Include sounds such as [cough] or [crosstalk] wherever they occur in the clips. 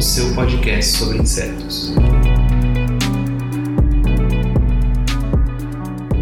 o seu podcast sobre insetos.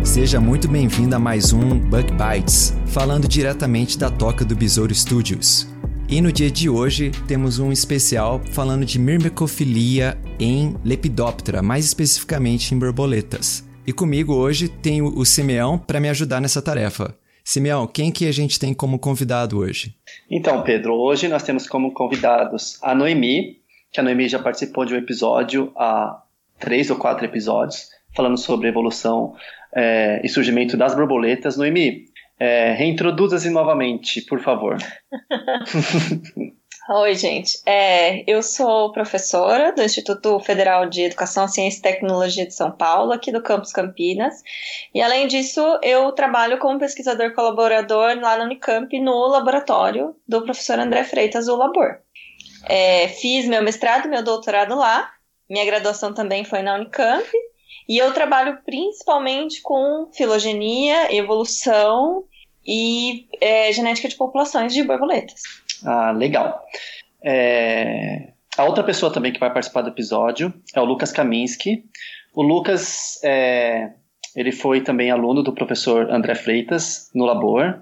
Seja muito bem-vindo a mais um Bug Bites, falando diretamente da toca do Besouro Studios. E no dia de hoje temos um especial falando de mirmecofilia em Lepidoptera, mais especificamente em borboletas. E comigo hoje tenho o Simeão para me ajudar nessa tarefa. Simeão, quem que a gente tem como convidado hoje? Então, Pedro, hoje nós temos como convidados a Noemi, que a Noemi já participou de um episódio há três ou quatro episódios, falando sobre evolução é, e surgimento das borboletas. Noemi, é, reintroduza-se novamente, por favor. [laughs] Oi, gente. É, eu sou professora do Instituto Federal de Educação, Ciência e Tecnologia de São Paulo, aqui do Campus Campinas. E além disso, eu trabalho como pesquisador colaborador lá na Unicamp, no laboratório do professor André Freitas, o Labor. É, fiz meu mestrado e meu doutorado lá. Minha graduação também foi na Unicamp. E eu trabalho principalmente com filogenia, evolução e é, genética de populações de borboletas. Ah, legal. É, A outra pessoa também que vai participar do episódio é o Lucas Kaminski. O Lucas, é, ele foi também aluno do professor André Freitas no Labor.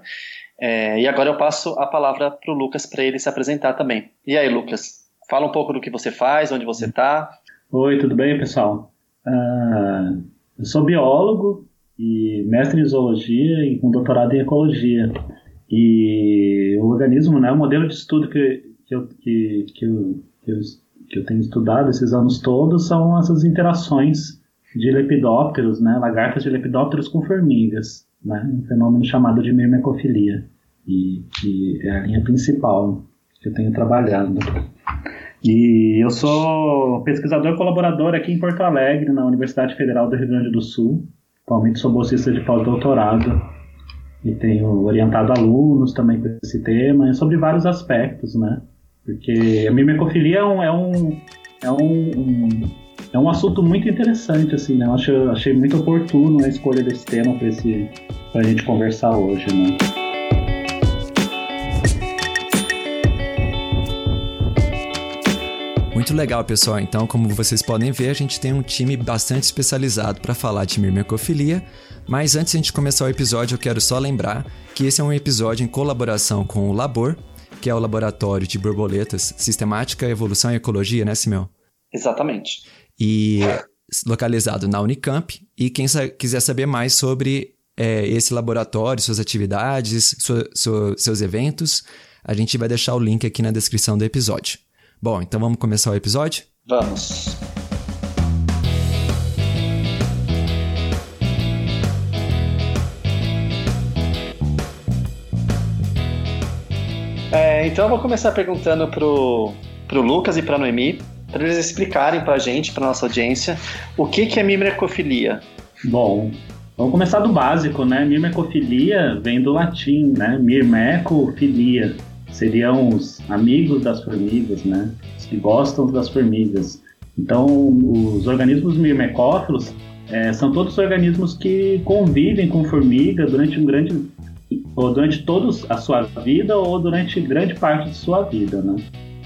É, e agora eu passo a palavra para o Lucas para ele se apresentar também. E aí, Lucas, fala um pouco do que você faz, onde você está. Oi, tudo bem, pessoal? Ah, eu sou biólogo e mestre em zoologia e com doutorado em ecologia. E o organismo, né, o modelo de estudo que, que, eu, que, que, eu, que, eu, que eu tenho estudado esses anos todos são essas interações de lepidópteros, né, lagartas de lepidópteros com formigas, né, um fenômeno chamado de mirmecofilia, e que é a linha principal que eu tenho trabalhado. E eu sou pesquisador colaborador aqui em Porto Alegre, na Universidade Federal do Rio Grande do Sul. Atualmente sou bolsista de pós-doutorado e tenho orientado alunos também com esse tema, sobre vários aspectos, né? Porque a mirmecofilia é um, é um, é um, um, é um assunto muito interessante, assim, né? Eu acho, achei muito oportuno a escolha desse tema para a gente conversar hoje, né? Muito legal, pessoal. Então, como vocês podem ver, a gente tem um time bastante especializado para falar de mirmecofilia. Mas antes de a gente começar o episódio, eu quero só lembrar que esse é um episódio em colaboração com o Labor, que é o Laboratório de Borboletas, Sistemática, Evolução e Ecologia, né, Simeão? Exatamente. E localizado na Unicamp. E quem sa quiser saber mais sobre é, esse laboratório, suas atividades, sua, sua, seus eventos, a gente vai deixar o link aqui na descrição do episódio. Bom, então vamos começar o episódio? Vamos. É, então eu vou começar perguntando pro, pro Lucas e pra Noemi, para eles explicarem pra gente, pra nossa audiência, o que, que é mimrecofilia. Bom, vamos começar do básico, né? Mirmecofilia vem do latim, né? Mirmecofilia. Seriam os amigos das formigas, né? Os que gostam das formigas. Então, os organismos mirmecófilos é, são todos organismos que convivem com formiga durante um grande ou durante toda a sua vida ou durante grande parte de sua vida, né?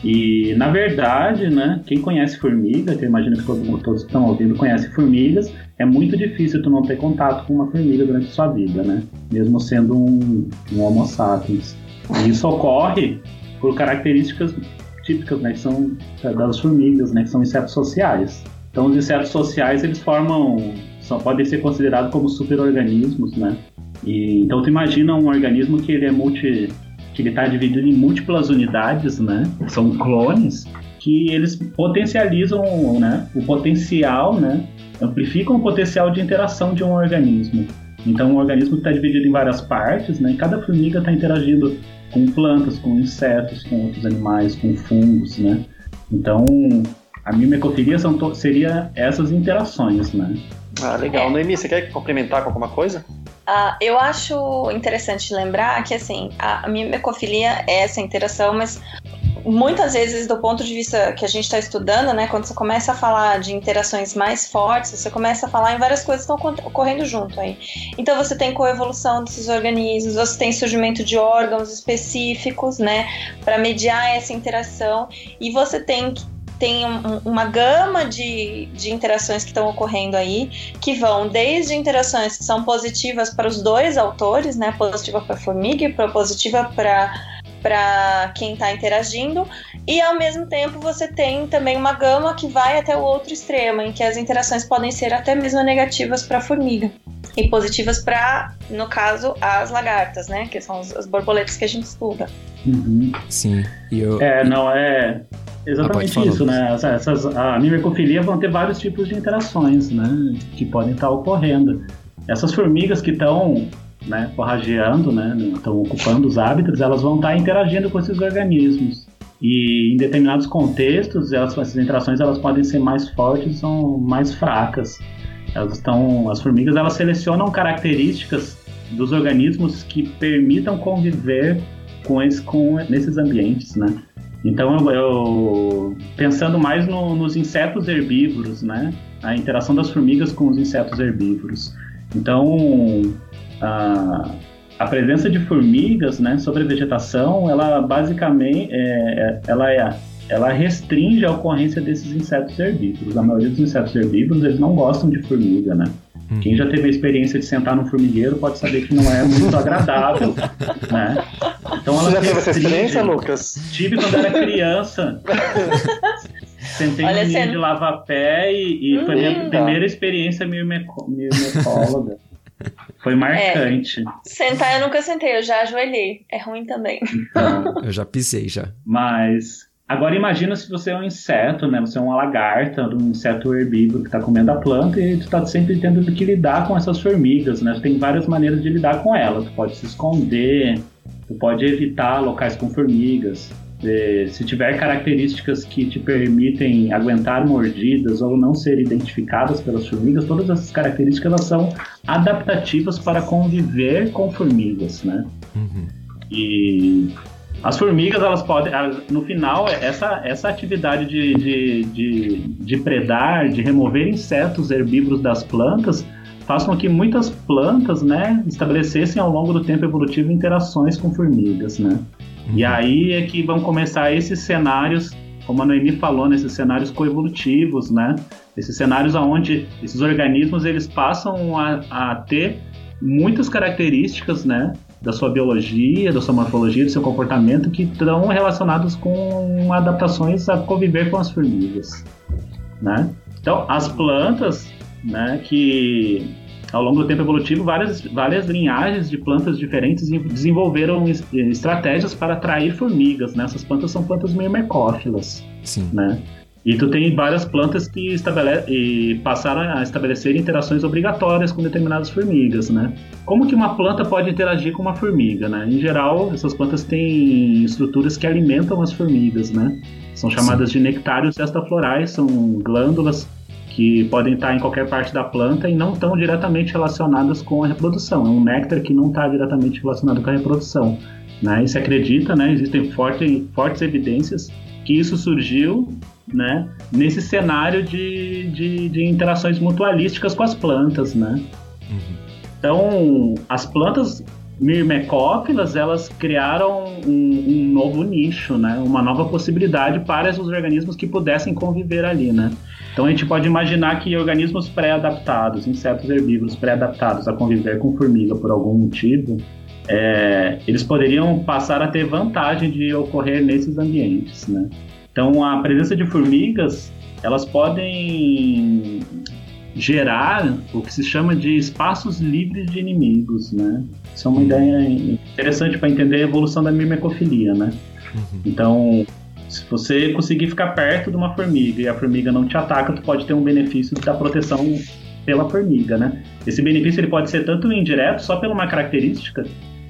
E na verdade, né, quem conhece formiga, que eu imagino que todos que estão ouvindo conhecem formigas, é muito difícil tu não ter contato com uma formiga durante sua vida, né? Mesmo sendo um, um Homo sapiens. E isso ocorre por características típicas, né, que são das formigas, né, que são insetos sociais. Então, os insetos sociais eles formam, só podem ser considerados como superorganismos, né? E, então, tu imagina um organismo que ele é multi, que ele está dividido em múltiplas unidades, né? São clones que eles potencializam, né, o potencial, né, amplificam o potencial de interação de um organismo. Então, o organismo está dividido em várias partes, né? E cada formiga está interagindo com plantas, com insetos, com outros animais, com fungos, né? Então, a mimecofilia são seria essas interações, né? Ah, legal. É. Noemi, você quer complementar com alguma coisa? Uh, eu acho interessante lembrar que, assim, a mimecofilia é essa interação, mas muitas vezes, do ponto de vista que a gente está estudando, né, quando você começa a falar de interações mais fortes, você começa a falar em várias coisas que estão ocorrendo junto aí. Então, você tem coevolução desses organismos, você tem surgimento de órgãos específicos, né, para mediar essa interação, e você tem tem um, uma gama de, de interações que estão ocorrendo aí, que vão desde interações que são positivas para os dois autores, né? Positiva para a formiga e positiva para para quem está interagindo, e ao mesmo tempo você tem também uma gama que vai até o outro extremo, em que as interações podem ser até mesmo negativas para a formiga e positivas para, no caso, as lagartas, né? Que são as borboletas que a gente estuda. Uhum. Sim. E eu... É, não é. Exatamente ah, isso, né? Essas, a mimecofilia vão ter vários tipos de interações, né? Que podem estar ocorrendo. Essas formigas que estão né, forrageando, né? Estão ocupando os hábitats, elas vão estar interagindo com esses organismos. E em determinados contextos, elas, essas interações elas podem ser mais fortes ou mais fracas. Elas estão, as formigas elas selecionam características dos organismos que permitam conviver com, esse, com nesses ambientes, né? Então, eu, eu pensando mais no, nos insetos herbívoros, né? A interação das formigas com os insetos herbívoros. Então, a, a presença de formigas, né, sobre a vegetação, ela basicamente, é, é ela é ela restringe a ocorrência desses insetos herbívoros. A maioria dos insetos herbívoros, eles não gostam de formiga, né? Uhum. Quem já teve a experiência de sentar num formigueiro pode saber que não é muito agradável, [laughs] né? Então ela Você já teve essa experiência, Lucas? Tive quando era criança. [laughs] Sentei Olha, no de lava-pé e, e hum, foi a minha primeira experiência mirmecóloga. Foi marcante. É, sentar eu nunca sentei, eu já ajoelhei. É ruim também. Então, eu já pisei já. Mas Agora imagina se você é um inseto, né? Você é uma lagarta, um inseto herbívoro que está comendo a planta e tu está sempre tendo que lidar com essas formigas, né? Tem várias maneiras de lidar com elas. Tu pode se esconder, tu pode evitar locais com formigas. Se tiver características que te permitem aguentar mordidas ou não ser identificadas pelas formigas, todas essas características elas são adaptativas para conviver com formigas, né? Uhum. E as formigas, elas podem, no final, essa, essa atividade de, de, de, de predar, de remover insetos herbívoros das plantas, faz com que muitas plantas, né, estabelecessem ao longo do tempo evolutivo interações com formigas, né? Uhum. E aí é que vão começar esses cenários, como a Noemi falou, nesses né, cenários coevolutivos, né? Esses cenários onde esses organismos eles passam a, a ter muitas características, né, da sua biologia, da sua morfologia, do seu comportamento que estão relacionados com adaptações a conviver com as formigas, né? Então, as plantas, né, que ao longo do tempo evolutivo, várias, várias linhagens de plantas diferentes desenvolveram estratégias para atrair formigas, né? Essas plantas são plantas mirmecófilas, Sim. né? E tu tem várias plantas que e passaram a estabelecer interações obrigatórias com determinadas formigas, né? Como que uma planta pode interagir com uma formiga, né? Em geral, essas plantas têm estruturas que alimentam as formigas, né? São chamadas Sim. de nectários extraflorais, são glândulas que podem estar em qualquer parte da planta e não estão diretamente relacionadas com a reprodução. É um néctar que não está diretamente relacionado com a reprodução. Né? E se acredita, né? existem forte, fortes evidências que isso surgiu né, nesse cenário de, de, de interações mutualísticas com as plantas, né? Uhum. Então, as plantas mirmecófilas, elas criaram um, um, novo nicho, né? Uma nova possibilidade para esses organismos que pudessem conviver ali, né? Então a gente pode imaginar que organismos pré-adaptados, insetos herbívoros pré-adaptados a conviver com formiga por algum motivo, é, eles poderiam passar a ter vantagem de ocorrer nesses ambientes, né? Então, a presença de formigas, elas podem gerar o que se chama de espaços livres de inimigos, né? Isso é uma ideia interessante para entender a evolução da mimecofilia, né? Uhum. Então, se você conseguir ficar perto de uma formiga e a formiga não te ataca, tu pode ter um benefício da proteção pela formiga, né? esse benefício ele pode ser tanto indireto, só pela uma característica.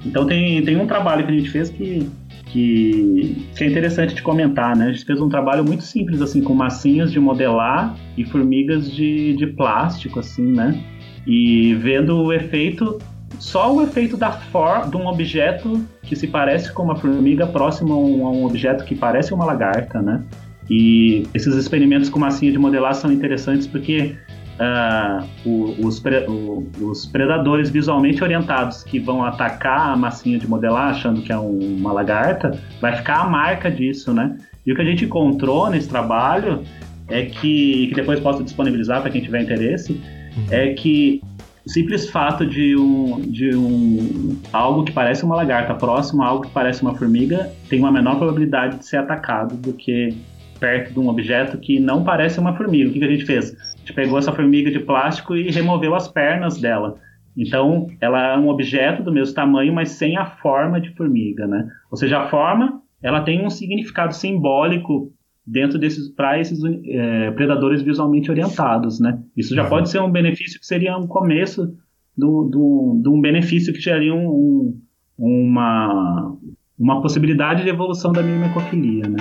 Então tem, tem um trabalho que a gente fez que, que, que é interessante de comentar, né? A gente fez um trabalho muito simples, assim, com massinhas de modelar e formigas de, de plástico, assim, né? E vendo o efeito, só o efeito da forma de um objeto que se parece com uma formiga próximo a um, a um objeto que parece uma lagarta, né? E esses experimentos com massinha de modelar são interessantes porque uh, o, os, pre, o, os, predadores visualmente orientados que vão atacar a massinha de modelar achando que é um, uma lagarta, vai ficar a marca disso, né? E o que a gente encontrou nesse trabalho é que, que depois posso disponibilizar para quem tiver interesse, uhum. é que o simples fato de um, de um algo que parece uma lagarta próximo a algo que parece uma formiga tem uma menor probabilidade de ser atacado do que perto de um objeto que não parece uma formiga. O que, que a gente fez? A gente pegou essa formiga de plástico e removeu as pernas dela. Então, ela é um objeto do mesmo tamanho, mas sem a forma de formiga, né? Ou seja, a forma, ela tem um significado simbólico dentro desses para esses é, predadores visualmente orientados, né? Isso já uhum. pode ser um benefício que seria um começo de um benefício que geraria um, um, uma uma possibilidade de evolução da mimecofilia, né?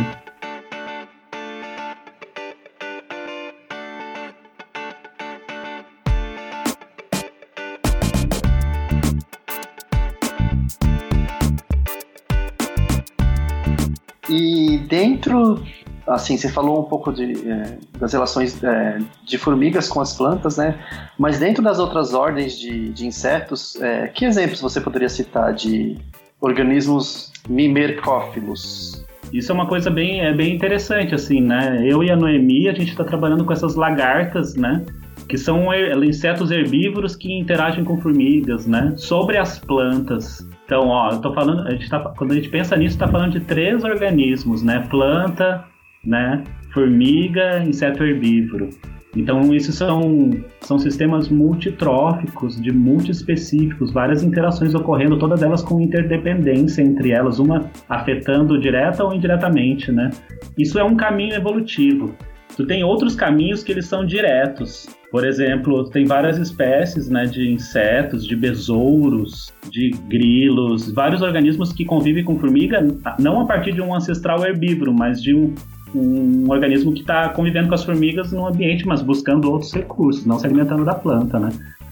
E dentro, assim, você falou um pouco de, é, das relações é, de formigas com as plantas, né? Mas dentro das outras ordens de, de insetos, é, que exemplos você poderia citar de organismos mimercófilos? Isso é uma coisa bem, é bem interessante, assim, né? Eu e a Noemi, a gente está trabalhando com essas lagartas, né? Que são insetos herbívoros que interagem com formigas, né? Sobre as plantas. Então, ó, eu tô falando, a gente tá, quando a gente pensa nisso, está falando de três organismos, né? Planta, né? Formiga, inseto herbívoro. Então, isso são, são sistemas multitróficos, de multiespecíficos, várias interações ocorrendo, todas elas com interdependência entre elas, uma afetando direta ou indiretamente, né? Isso é um caminho evolutivo. Tu tem outros caminhos que eles são diretos. Por exemplo, tem várias espécies né, de insetos, de besouros, de grilos, vários organismos que convivem com formiga, não a partir de um ancestral herbívoro, mas de um, um organismo que está convivendo com as formigas no ambiente, mas buscando outros recursos, não se alimentando da planta, né?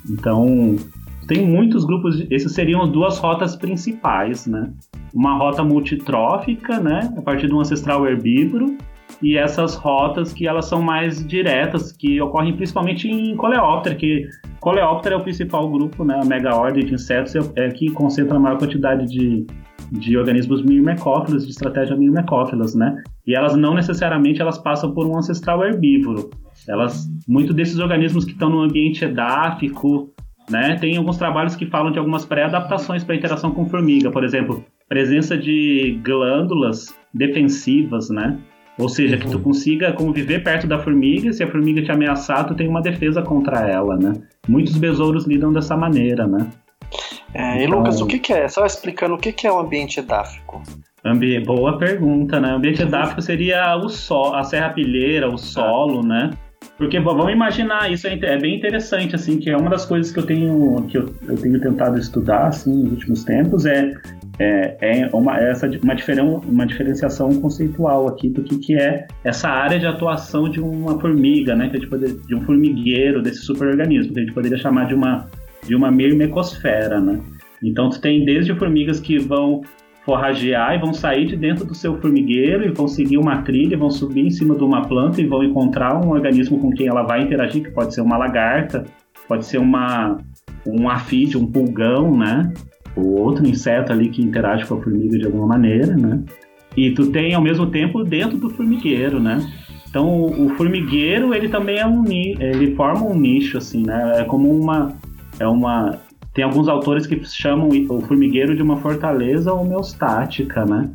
Então, tem muitos grupos, de, esses seriam duas rotas principais, né? Uma rota multitrófica, né, a partir de um ancestral herbívoro, e essas rotas que elas são mais diretas, que ocorrem principalmente em coleóptero, que coleóptero é o principal grupo, né, a mega ordem de insetos é, é que concentra a maior quantidade de, de organismos mirmecófilos, de estratégia mirmecófilas, né? E elas não necessariamente elas passam por um ancestral herbívoro. Elas, muito desses organismos que estão no ambiente edáfico, né? Tem alguns trabalhos que falam de algumas pré-adaptações para interação com formiga, por exemplo, presença de glândulas defensivas, né? Ou seja, uhum. que tu uhum. consiga conviver perto da formiga, se a formiga te ameaçar, tu tem uma defesa contra ela, né? Muitos besouros lidam dessa maneira, né? É, então... E Lucas, o que, que, é? Só explicando o que, que é o ambiente edáfico. Ambi... Boa pergunta, né? O ambiente edáfico seria o sol, a serrapilheira, o solo, né? Porque vamos imaginar, isso é, é, bem interessante, assim, que é uma das coisas que eu tenho que eu, eu tenho tentado estudar, assim, nos últimos tempos, é é, é uma, essa, uma, diferen, uma diferenciação conceitual aqui do que, que é essa área de atuação de uma formiga, né? Que a gente poderia, de um formigueiro, desse superorganismo, que a gente poderia chamar de uma, de uma mirmecosfera, né? Então, tu tem desde formigas que vão forragear e vão sair de dentro do seu formigueiro e vão seguir uma trilha, vão subir em cima de uma planta e vão encontrar um organismo com quem ela vai interagir, que pode ser uma lagarta, pode ser uma, um afídeo, um pulgão, né? Ou outro inseto ali que interage com a formiga de alguma maneira, né? E tu tem ao mesmo tempo dentro do formigueiro, né? Então o formigueiro ele também é um ele forma um nicho assim, né? É como uma é uma tem alguns autores que chamam o formigueiro de uma fortaleza homeostática, né?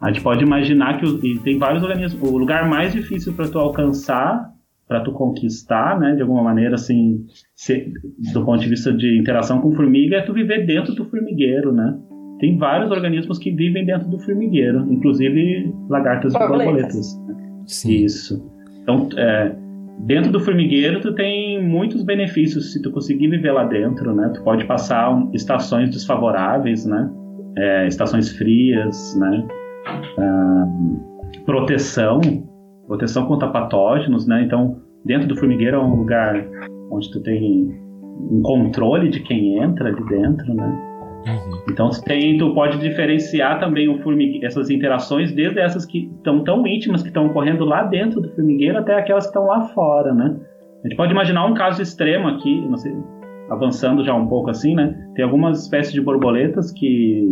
A gente pode imaginar que tem vários organismos. O lugar mais difícil para tu alcançar para tu conquistar, né, de alguma maneira, assim, se, do ponto de vista de interação com formiga, é tu viver dentro do formigueiro, né? Tem vários organismos que vivem dentro do formigueiro, inclusive lagartas e borboletas. Sim. Isso. Então, é, Dentro do formigueiro, tu tem muitos benefícios se tu conseguir viver lá dentro, né? Tu pode passar estações desfavoráveis, né? É, estações frias, né? Ah, proteção, proteção contra patógenos, né? Então, dentro do formigueiro é um lugar onde tu tem um controle de quem entra ali dentro, né? Uhum. Então tem, tu pode diferenciar também o formigueiro, essas interações, desde essas que estão tão íntimas, que estão ocorrendo lá dentro do formigueiro, até aquelas que estão lá fora, né? A gente pode imaginar um caso extremo aqui, sei, avançando já um pouco assim, né? Tem algumas espécies de borboletas que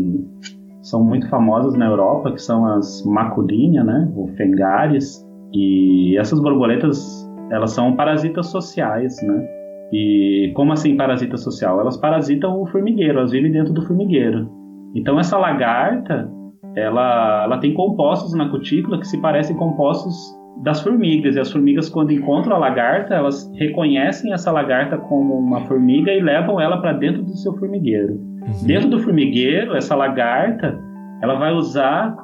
são muito famosas na Europa, que são as maculinha, né? Ou fengares. E essas borboletas, elas são parasitas sociais, né? E como assim parasita social? Elas parasitam o formigueiro, elas vivem dentro do formigueiro. Então essa lagarta, ela, ela tem compostos na cutícula que se parecem compostos das formigas. E as formigas, quando encontram a lagarta, elas reconhecem essa lagarta como uma formiga e levam ela para dentro do seu formigueiro. Uhum. Dentro do formigueiro, essa lagarta, ela vai usar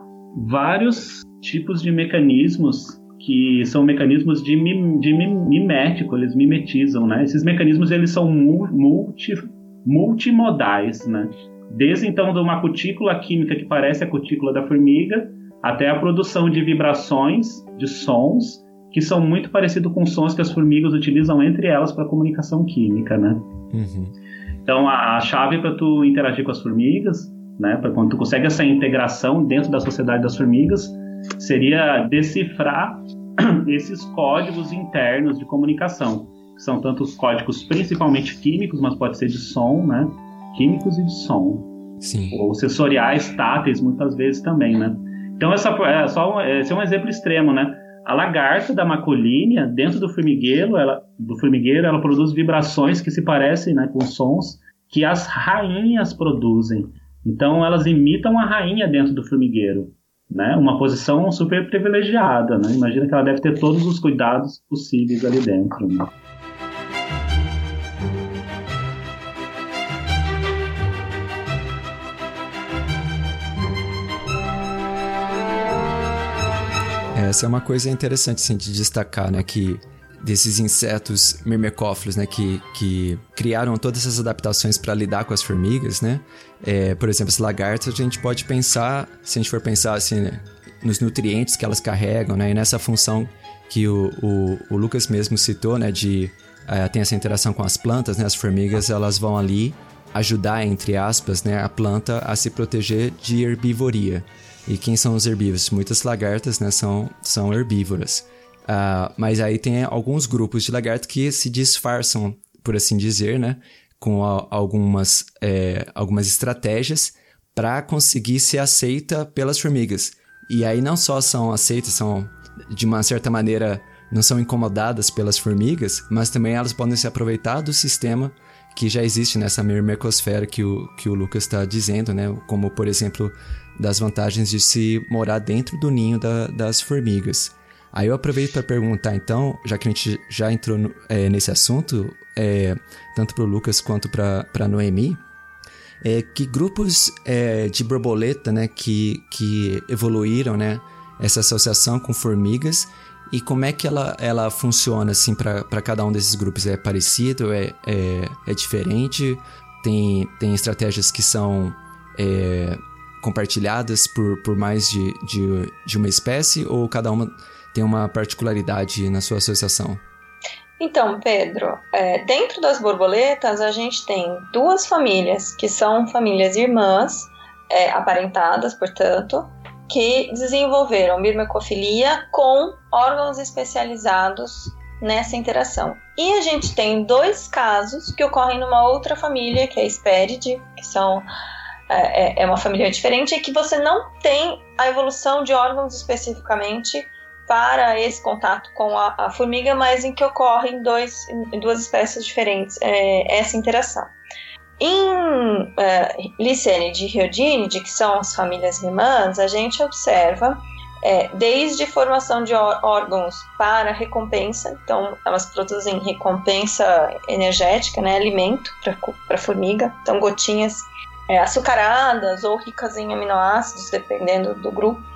vários tipos de mecanismos que são mecanismos de, mim, de mimético, eles mimetizam, né? Esses mecanismos eles são multi, multimodais, né? Desde então de uma cutícula química que parece a cutícula da formiga, até a produção de vibrações, de sons, que são muito parecidos com sons que as formigas utilizam entre elas para comunicação química, né? Uhum. Então a, a chave para tu interagir com as formigas, né? Para quando tu consegue essa integração dentro da sociedade das formigas, seria decifrar [clears throat] esses códigos internos de comunicação, que são tanto os códigos principalmente químicos, mas pode ser de som, né? Químicos e de som. Sim. Ou sensoriais, táteis, muitas vezes também, né? Então, essa é só esse é um exemplo extremo, né? A lagarta da macolínea, dentro do formigueiro, ela, do formigueiro, ela produz vibrações que se parecem né, com sons que as rainhas produzem. Então, elas imitam a rainha dentro do formigueiro né, uma posição super privilegiada. Né? Imagina que ela deve ter todos os cuidados possíveis ali dentro. Né? Essa é uma coisa interessante assim, de destacar, né? Que desses insetos mirmecófilos, né, que, que criaram todas essas adaptações para lidar com as formigas, né? É, por exemplo, as lagartas, a gente pode pensar, se a gente for pensar assim, né, nos nutrientes que elas carregam, né, e nessa função que o, o, o Lucas mesmo citou, né, de é, tem essa interação com as plantas, né, as formigas, elas vão ali ajudar, entre aspas, né, a planta a se proteger de herbivoria. E quem são os herbívoros? Muitas lagartas, né, são, são herbívoras. Uh, mas aí tem alguns grupos de lagarto que se disfarçam, por assim dizer, né? Com a, algumas, é, algumas estratégias para conseguir ser aceita pelas formigas. E aí não só são aceitas, são de uma certa maneira não são incomodadas pelas formigas, mas também elas podem se aproveitar do sistema que já existe nessa mermecosfera que o, que o Lucas está dizendo, né? Como, por exemplo, das vantagens de se morar dentro do ninho da, das formigas. Aí eu aproveito para perguntar, então, já que a gente já entrou no, é, nesse assunto, é, tanto para o Lucas quanto para a Noemi, é, que grupos é, de borboleta né, que, que evoluíram né, essa associação com formigas e como é que ela, ela funciona assim para cada um desses grupos? É parecido? É, é, é diferente? Tem, tem estratégias que são é, compartilhadas por, por mais de, de, de uma espécie ou cada uma tem uma particularidade na sua associação? Então, Pedro, é, dentro das borboletas a gente tem duas famílias que são famílias irmãs, é, aparentadas, portanto, que desenvolveram mirmecofilia com órgãos especializados nessa interação. E a gente tem dois casos que ocorrem numa outra família, que é a Hesperidae, que são é, é, é uma família diferente, e que você não tem a evolução de órgãos especificamente para esse contato com a, a formiga, mas em que ocorre em, dois, em duas espécies diferentes é, essa interação. Em é, Licene e Riodinide, que são as famílias irmãs, a gente observa é, desde formação de órgãos para recompensa, então elas produzem recompensa energética, né, alimento para a formiga, então gotinhas é, açucaradas ou ricas em aminoácidos, dependendo do grupo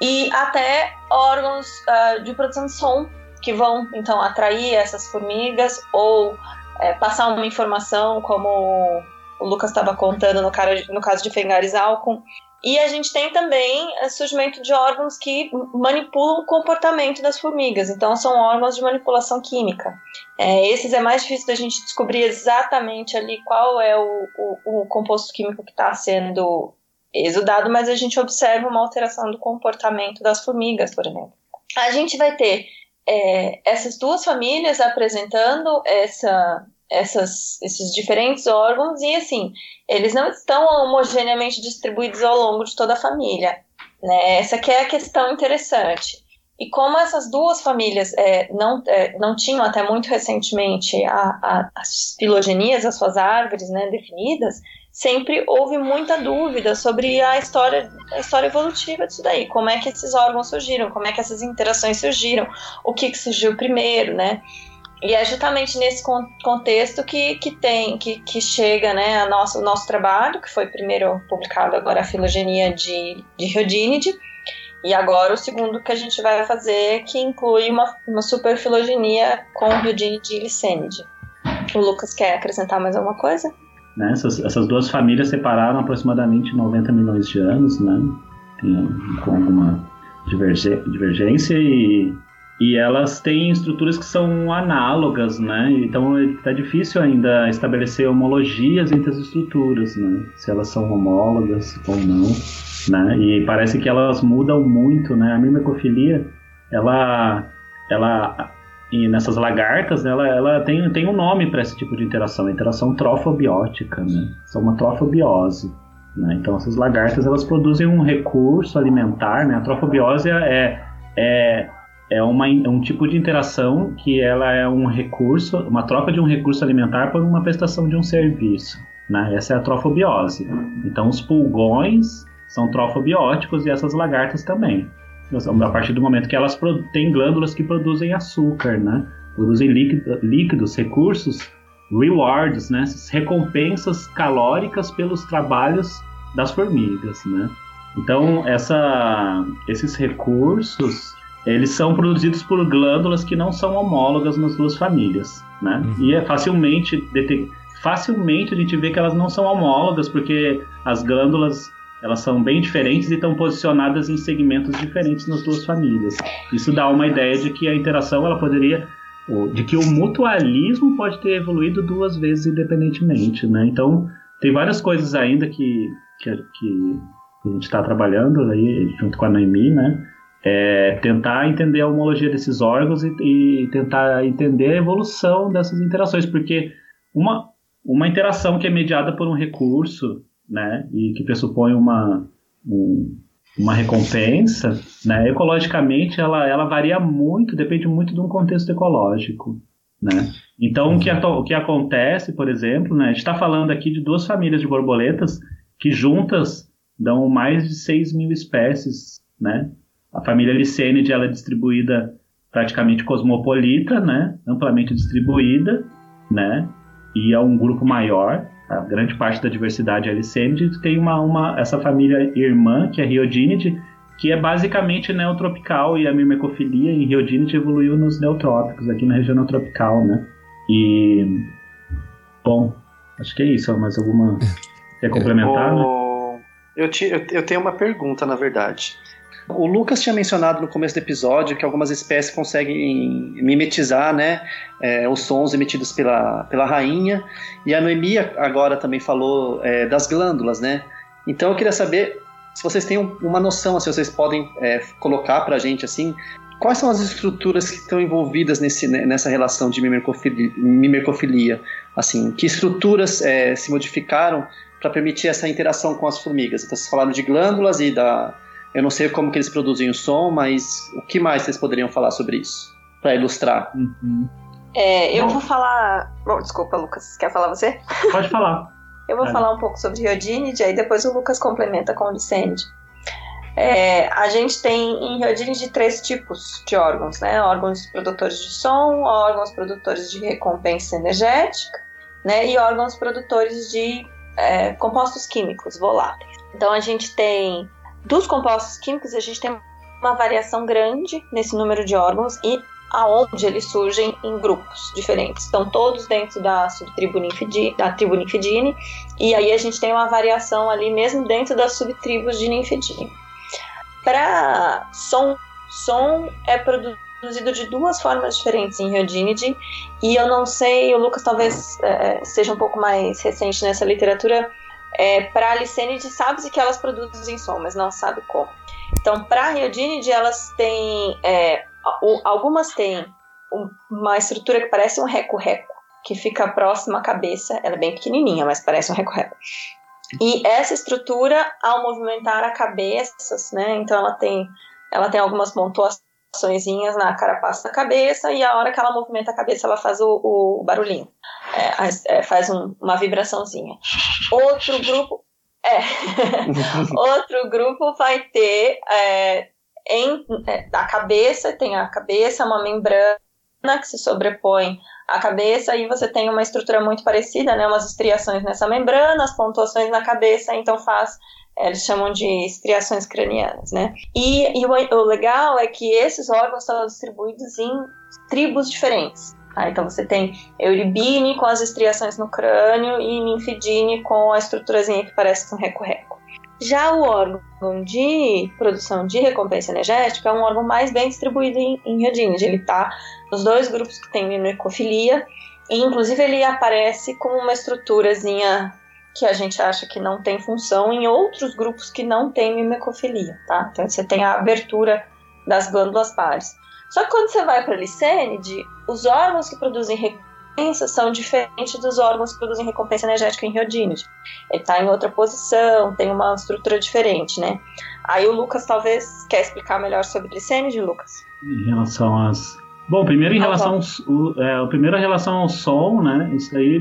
e até órgãos uh, de produção de som, que vão então atrair essas formigas ou é, passar uma informação, como o Lucas estava contando no, cara, no caso de Fengaris Alcon. E a gente tem também o surgimento de órgãos que manipulam o comportamento das formigas. Então, são órgãos de manipulação química. É, esses é mais difícil da gente descobrir exatamente ali qual é o, o, o composto químico que está sendo exudado, mas a gente observa uma alteração do comportamento das formigas, por exemplo. A gente vai ter é, essas duas famílias apresentando essa, essas, esses diferentes órgãos e assim eles não estão homogeneamente distribuídos ao longo de toda a família. Né? Essa que é a questão interessante. E como essas duas famílias é, não, é, não tinham até muito recentemente a, a, as filogenias, as suas árvores né, definidas, sempre houve muita dúvida sobre a história, a história evolutiva disso daí, como é que esses órgãos surgiram, como é que essas interações surgiram, o que, que surgiu primeiro, né? E é justamente nesse contexto que, que tem, que, que chega né, a nosso, o nosso trabalho, que foi primeiro publicado agora a filogenia de, de Rhodinidae, e agora o segundo que a gente vai fazer, que inclui uma, uma superfilogenia com Rhodinidae e Licênide. O Lucas quer acrescentar mais alguma coisa? Né? Essas, essas duas famílias separaram aproximadamente 90 milhões de anos, né? Com alguma divergência e, e elas têm estruturas que são análogas, né? Então está difícil ainda estabelecer homologias entre as estruturas, né? Se elas são homólogas ou não, né? E parece que elas mudam muito, né? A mimecofilia, ela, ela e nessas lagartas, ela, ela tem, tem um nome para esse tipo de interação, interação trofobiótica, né? São uma trofobiose. Né? Então, essas lagartas elas produzem um recurso alimentar, né? A trofobiose é, é, é uma, um tipo de interação que ela é um recurso, uma troca de um recurso alimentar por uma prestação de um serviço. Né? Essa é a trofobiose. Então, os pulgões são trofobióticos e essas lagartas também a partir do momento que elas têm glândulas que produzem açúcar, né? Produzem líquido, líquidos, recursos, rewards, né? Recompensas calóricas pelos trabalhos das formigas, né? Então, essa, esses recursos, eles são produzidos por glândulas que não são homólogas nas duas famílias, né? Uhum. E é facilmente, facilmente a gente vê que elas não são homólogas, porque as glândulas elas são bem diferentes e estão posicionadas em segmentos diferentes nas duas famílias. Isso dá uma ideia de que a interação ela poderia de que o mutualismo pode ter evoluído duas vezes independentemente, né? Então tem várias coisas ainda que que, que a gente está trabalhando aí junto com a Noemi, né? É tentar entender a homologia desses órgãos e, e tentar entender a evolução dessas interações, porque uma uma interação que é mediada por um recurso né, e que pressupõe uma, um, uma recompensa, né, ecologicamente ela, ela varia muito, depende muito de um contexto ecológico. Né? Então, o que, o que acontece, por exemplo, né, a gente está falando aqui de duas famílias de borboletas que juntas dão mais de 6 mil espécies. Né? A família Licênide ela é distribuída praticamente cosmopolita, né, amplamente distribuída, né, e é um grupo maior a grande parte da diversidade Alicênide, tem uma, uma, essa família irmã, que é Riodinidae, que é basicamente neotropical, e a mirmecofilia em Riodinidae evoluiu nos neotrópicos, aqui na região neotropical, né? E... Bom, acho que é isso. Mais alguma... Quer complementar, né? Eu, te, eu, eu tenho uma pergunta, na verdade. O Lucas tinha mencionado no começo do episódio que algumas espécies conseguem mimetizar né, é, os sons emitidos pela, pela rainha, e a Noemi agora também falou é, das glândulas, né? Então eu queria saber se vocês têm uma noção, assim, vocês podem é, colocar para a gente assim, quais são as estruturas que estão envolvidas nesse, né, nessa relação de mimercofilia assim, que estruturas é, se modificaram para permitir essa interação com as formigas? Então vocês falaram de glândulas e da eu não sei como que eles produzem o som, mas o que mais vocês poderiam falar sobre isso? Para ilustrar. Uhum. É, eu Bom. vou falar. Bom, desculpa, Lucas. Quer falar você? Pode falar. eu vou é. falar um pouco sobre Riodinide, aí depois o Lucas complementa com o Vicente. É, a gente tem em Riodinide três tipos de órgãos, né? Órgãos produtores de som, órgãos produtores de recompensa energética, né? E órgãos produtores de é, compostos químicos voláteis. Então a gente tem dos compostos químicos, a gente tem uma variação grande nesse número de órgãos e aonde eles surgem em grupos diferentes. Estão todos dentro da subtribo ninfidine, da tribo ninfidine, e aí a gente tem uma variação ali mesmo dentro das subtribos de ninfidine. Para som, som é produzido de duas formas diferentes em Rhodinidae, e eu não sei, o Lucas talvez é, seja um pouco mais recente nessa literatura, é, para a Licênide sabe-se que elas produzem som, mas não sabe como. Então, para a Rhodinidae, elas têm é, algumas têm uma estrutura que parece um reco-reco, que fica próxima à cabeça. Ela é bem pequenininha, mas parece um reco-reco. E essa estrutura, ao movimentar a cabeça, né, então ela tem, ela tem algumas pontuações na carapaça da cabeça e a hora que ela movimenta a cabeça ela faz o, o barulhinho, é, é, faz um, uma vibraçãozinha. Outro [laughs] grupo, é, [laughs] outro grupo vai ter é, em, é, a cabeça, tem a cabeça, uma membrana que se sobrepõe à cabeça e você tem uma estrutura muito parecida, né, umas estriações nessa membrana, as pontuações na cabeça, então faz é, eles chamam de estriações cranianas, né? E, e o, o, legal é que esses órgãos estão distribuídos em tribos diferentes. Tá? Então você tem Euribine com as estriações no crânio e Ninfidine com a estruturazinha que parece um reco-reco. Já o órgão de produção de recompensa energética é um órgão mais bem distribuído em, em. Ele está nos dois grupos que tem mimicofilia, e inclusive ele aparece como uma estruturazinha que a gente acha que não tem função em outros grupos que não tem mimecofilia, tá? Então você tem a abertura das glândulas pares. Só que quando você vai para a licênide, os órgãos que produzem recompensa são diferentes dos órgãos que produzem recompensa energética em Riodínide. Ele está em outra posição, tem uma estrutura diferente, né? Aí o Lucas talvez quer explicar melhor sobre glicênide, Lucas? Em relação às... Bom, primeiro em ah, relação ao, é, primeiro em relação ao som, né? Isso aí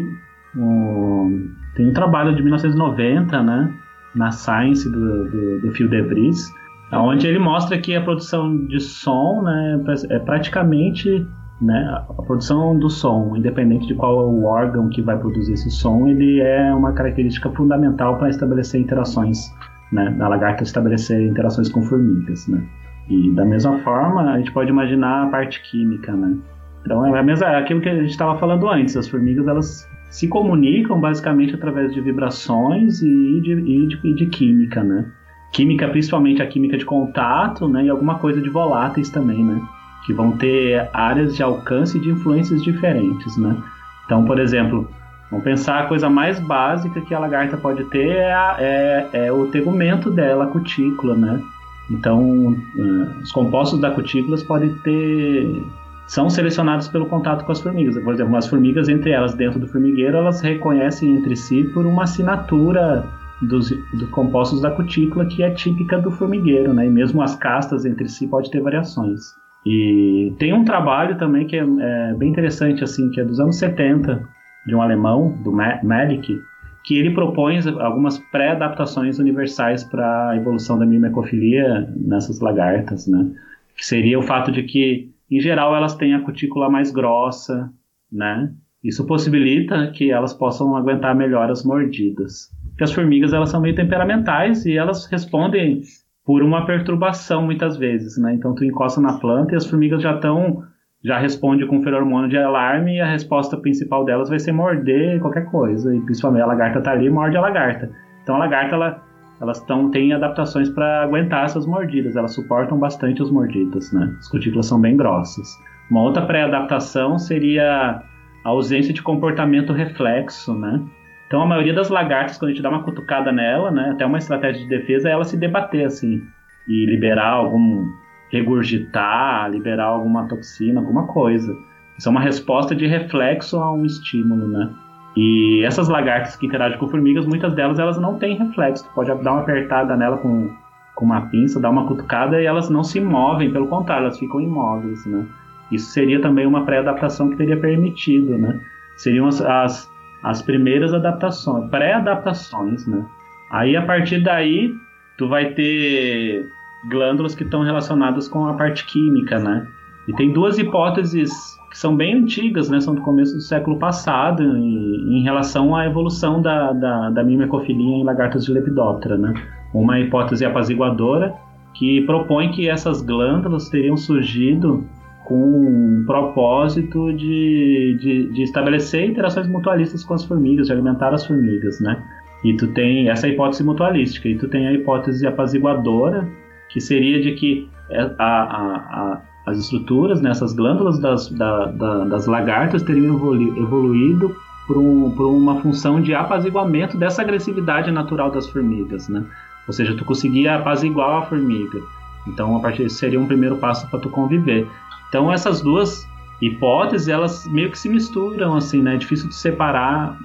o... tem um trabalho de 1990, né? Na Science do, do, do Phil DeVries, onde ele mostra que a produção de som né, é praticamente né? A produção do som, independente de qual é o órgão que vai produzir esse som, ele é uma característica fundamental para estabelecer interações, né? Da lagarta estabelecer interações com formigas, né? E da mesma forma, a gente pode imaginar a parte química, né? Então é, a mesma, é aquilo que a gente estava falando antes. As formigas elas se comunicam basicamente através de vibrações e de, e de, e de química, né? Química, principalmente a química de contato, né? E alguma coisa de voláteis também, né? que vão ter áreas de alcance e de influências diferentes, né? Então, por exemplo, vamos pensar a coisa mais básica que a lagarta pode ter é, a, é, é o tegumento dela, a cutícula, né? Então, uh, os compostos da cutícula podem ter são selecionados pelo contato com as formigas. Por exemplo, as formigas entre elas dentro do formigueiro, elas reconhecem entre si por uma assinatura dos, dos compostos da cutícula que é típica do formigueiro, né? E mesmo as castas entre si pode ter variações. E tem um trabalho também que é, é, bem interessante, assim, que é dos anos 70, de um alemão, do Melick, que ele propõe algumas pré-adaptações universais para a evolução da mimecofilia nessas lagartas, né? Que seria o fato de que, em geral, elas têm a cutícula mais grossa, né? Isso possibilita que elas possam aguentar melhor as mordidas. Porque as formigas, elas são meio temperamentais e elas respondem por uma perturbação muitas vezes, né? Então tu encosta na planta e as formigas já estão já responde com feromônio de alarme e a resposta principal delas vai ser morder qualquer coisa e principalmente a lagarta tá ali morde a lagarta. Então a lagarta ela, elas tão, têm adaptações para aguentar essas mordidas, elas suportam bastante as mordidas, né? As cutículas são bem grossas. Uma outra pré-adaptação seria a ausência de comportamento reflexo, né? Então a maioria das lagartas, quando a gente dá uma cutucada nela, né, até uma estratégia de defesa é ela se debater assim e liberar algum regurgitar, liberar alguma toxina, alguma coisa. Isso é uma resposta de reflexo a um estímulo, né? E essas lagartas que interagem com formigas, muitas delas elas não têm reflexo. Tu pode dar uma apertada nela com, com uma pinça, dar uma cutucada e elas não se movem, pelo contrário, elas ficam imóveis, né? Isso seria também uma pré-adaptação que teria permitido, né? Seriam as, as as primeiras adaptações, pré-adaptações, né? Aí a partir daí tu vai ter glândulas que estão relacionadas com a parte química, né? E tem duas hipóteses que são bem antigas, né? São do começo do século passado em, em relação à evolução da, da, da mimecofilia em lagartas de Lepidoptera, né? Uma hipótese apaziguadora que propõe que essas glândulas teriam surgido com um propósito de, de, de, estabelecer interações mutualistas com as formigas, de alimentar as formigas, né? E tu tem essa hipótese mutualística, e tu tem a hipótese apaziguadora, que seria de que é, a, a, a, as estruturas, né, essas glândulas das, da, da, das lagartas teriam evolu evoluído por, um, por, uma função de apaziguamento dessa agressividade natural das formigas, né? Ou seja, tu conseguia apaziguar a formiga. Então, a partir disso seria um primeiro passo para tu conviver. Então, essas duas hipóteses, elas meio que se misturam, assim, né? É difícil de separar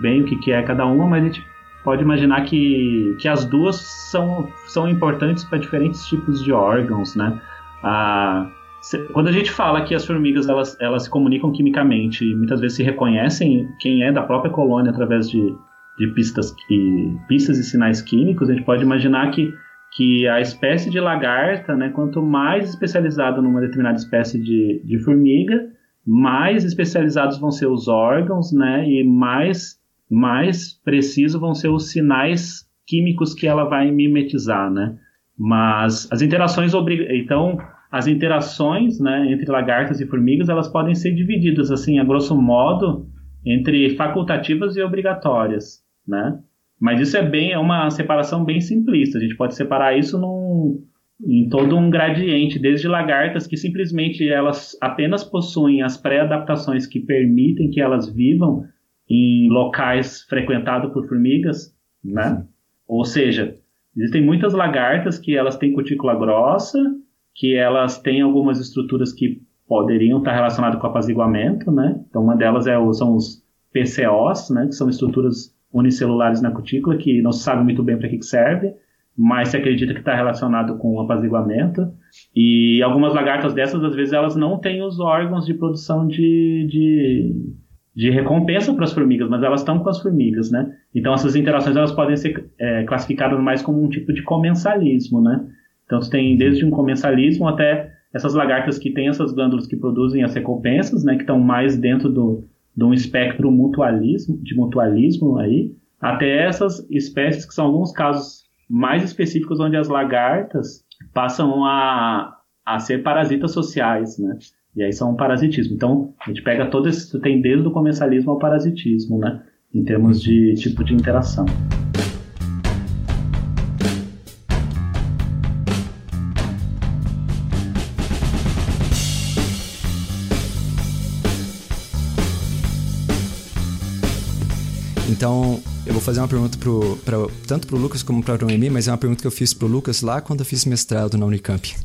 bem o que, que é cada uma, mas a gente pode imaginar que, que as duas são, são importantes para diferentes tipos de órgãos, né? Ah, quando a gente fala que as formigas elas, elas se comunicam quimicamente e muitas vezes se reconhecem quem é da própria colônia através de, de pistas, e, pistas e sinais químicos, a gente pode imaginar que, que a espécie de lagarta, né, quanto mais especializada numa determinada espécie de, de formiga, mais especializados vão ser os órgãos, né, e mais, mais precisos vão ser os sinais químicos que ela vai mimetizar, né. Mas as interações obrigam. Então, as interações né, entre lagartas e formigas elas podem ser divididas assim a grosso modo entre facultativas e obrigatórias né mas isso é bem é uma separação bem simplista a gente pode separar isso num, em todo um gradiente desde lagartas que simplesmente elas apenas possuem as pré-adaptações que permitem que elas vivam em locais frequentados por formigas né ou seja existem muitas lagartas que elas têm cutícula grossa que elas têm algumas estruturas que poderiam estar relacionadas com apaziguamento, né? Então, uma delas é, são os PCOs, né? Que são estruturas unicelulares na cutícula, que não se sabe muito bem para que, que serve, mas se acredita que está relacionado com o apaziguamento. E algumas lagartas dessas, às vezes, elas não têm os órgãos de produção de, de, de recompensa para as formigas, mas elas estão com as formigas, né? Então, essas interações elas podem ser é, classificadas mais como um tipo de comensalismo, né? Então, você tem desde um comensalismo até essas lagartas que têm essas glândulas que produzem as recompensas, né, que estão mais dentro do, de um espectro mutualismo, de mutualismo aí, até essas espécies que são alguns casos mais específicos onde as lagartas passam a, a ser parasitas sociais, né? E aí são um parasitismo. Então, a gente pega todo esse, tem desde o comensalismo ao parasitismo, né? Em termos de tipo de interação. Então, eu vou fazer uma pergunta pro, pra, tanto pro Lucas como para o Noemi, mas é uma pergunta que eu fiz pro Lucas lá quando eu fiz mestrado na Unicamp.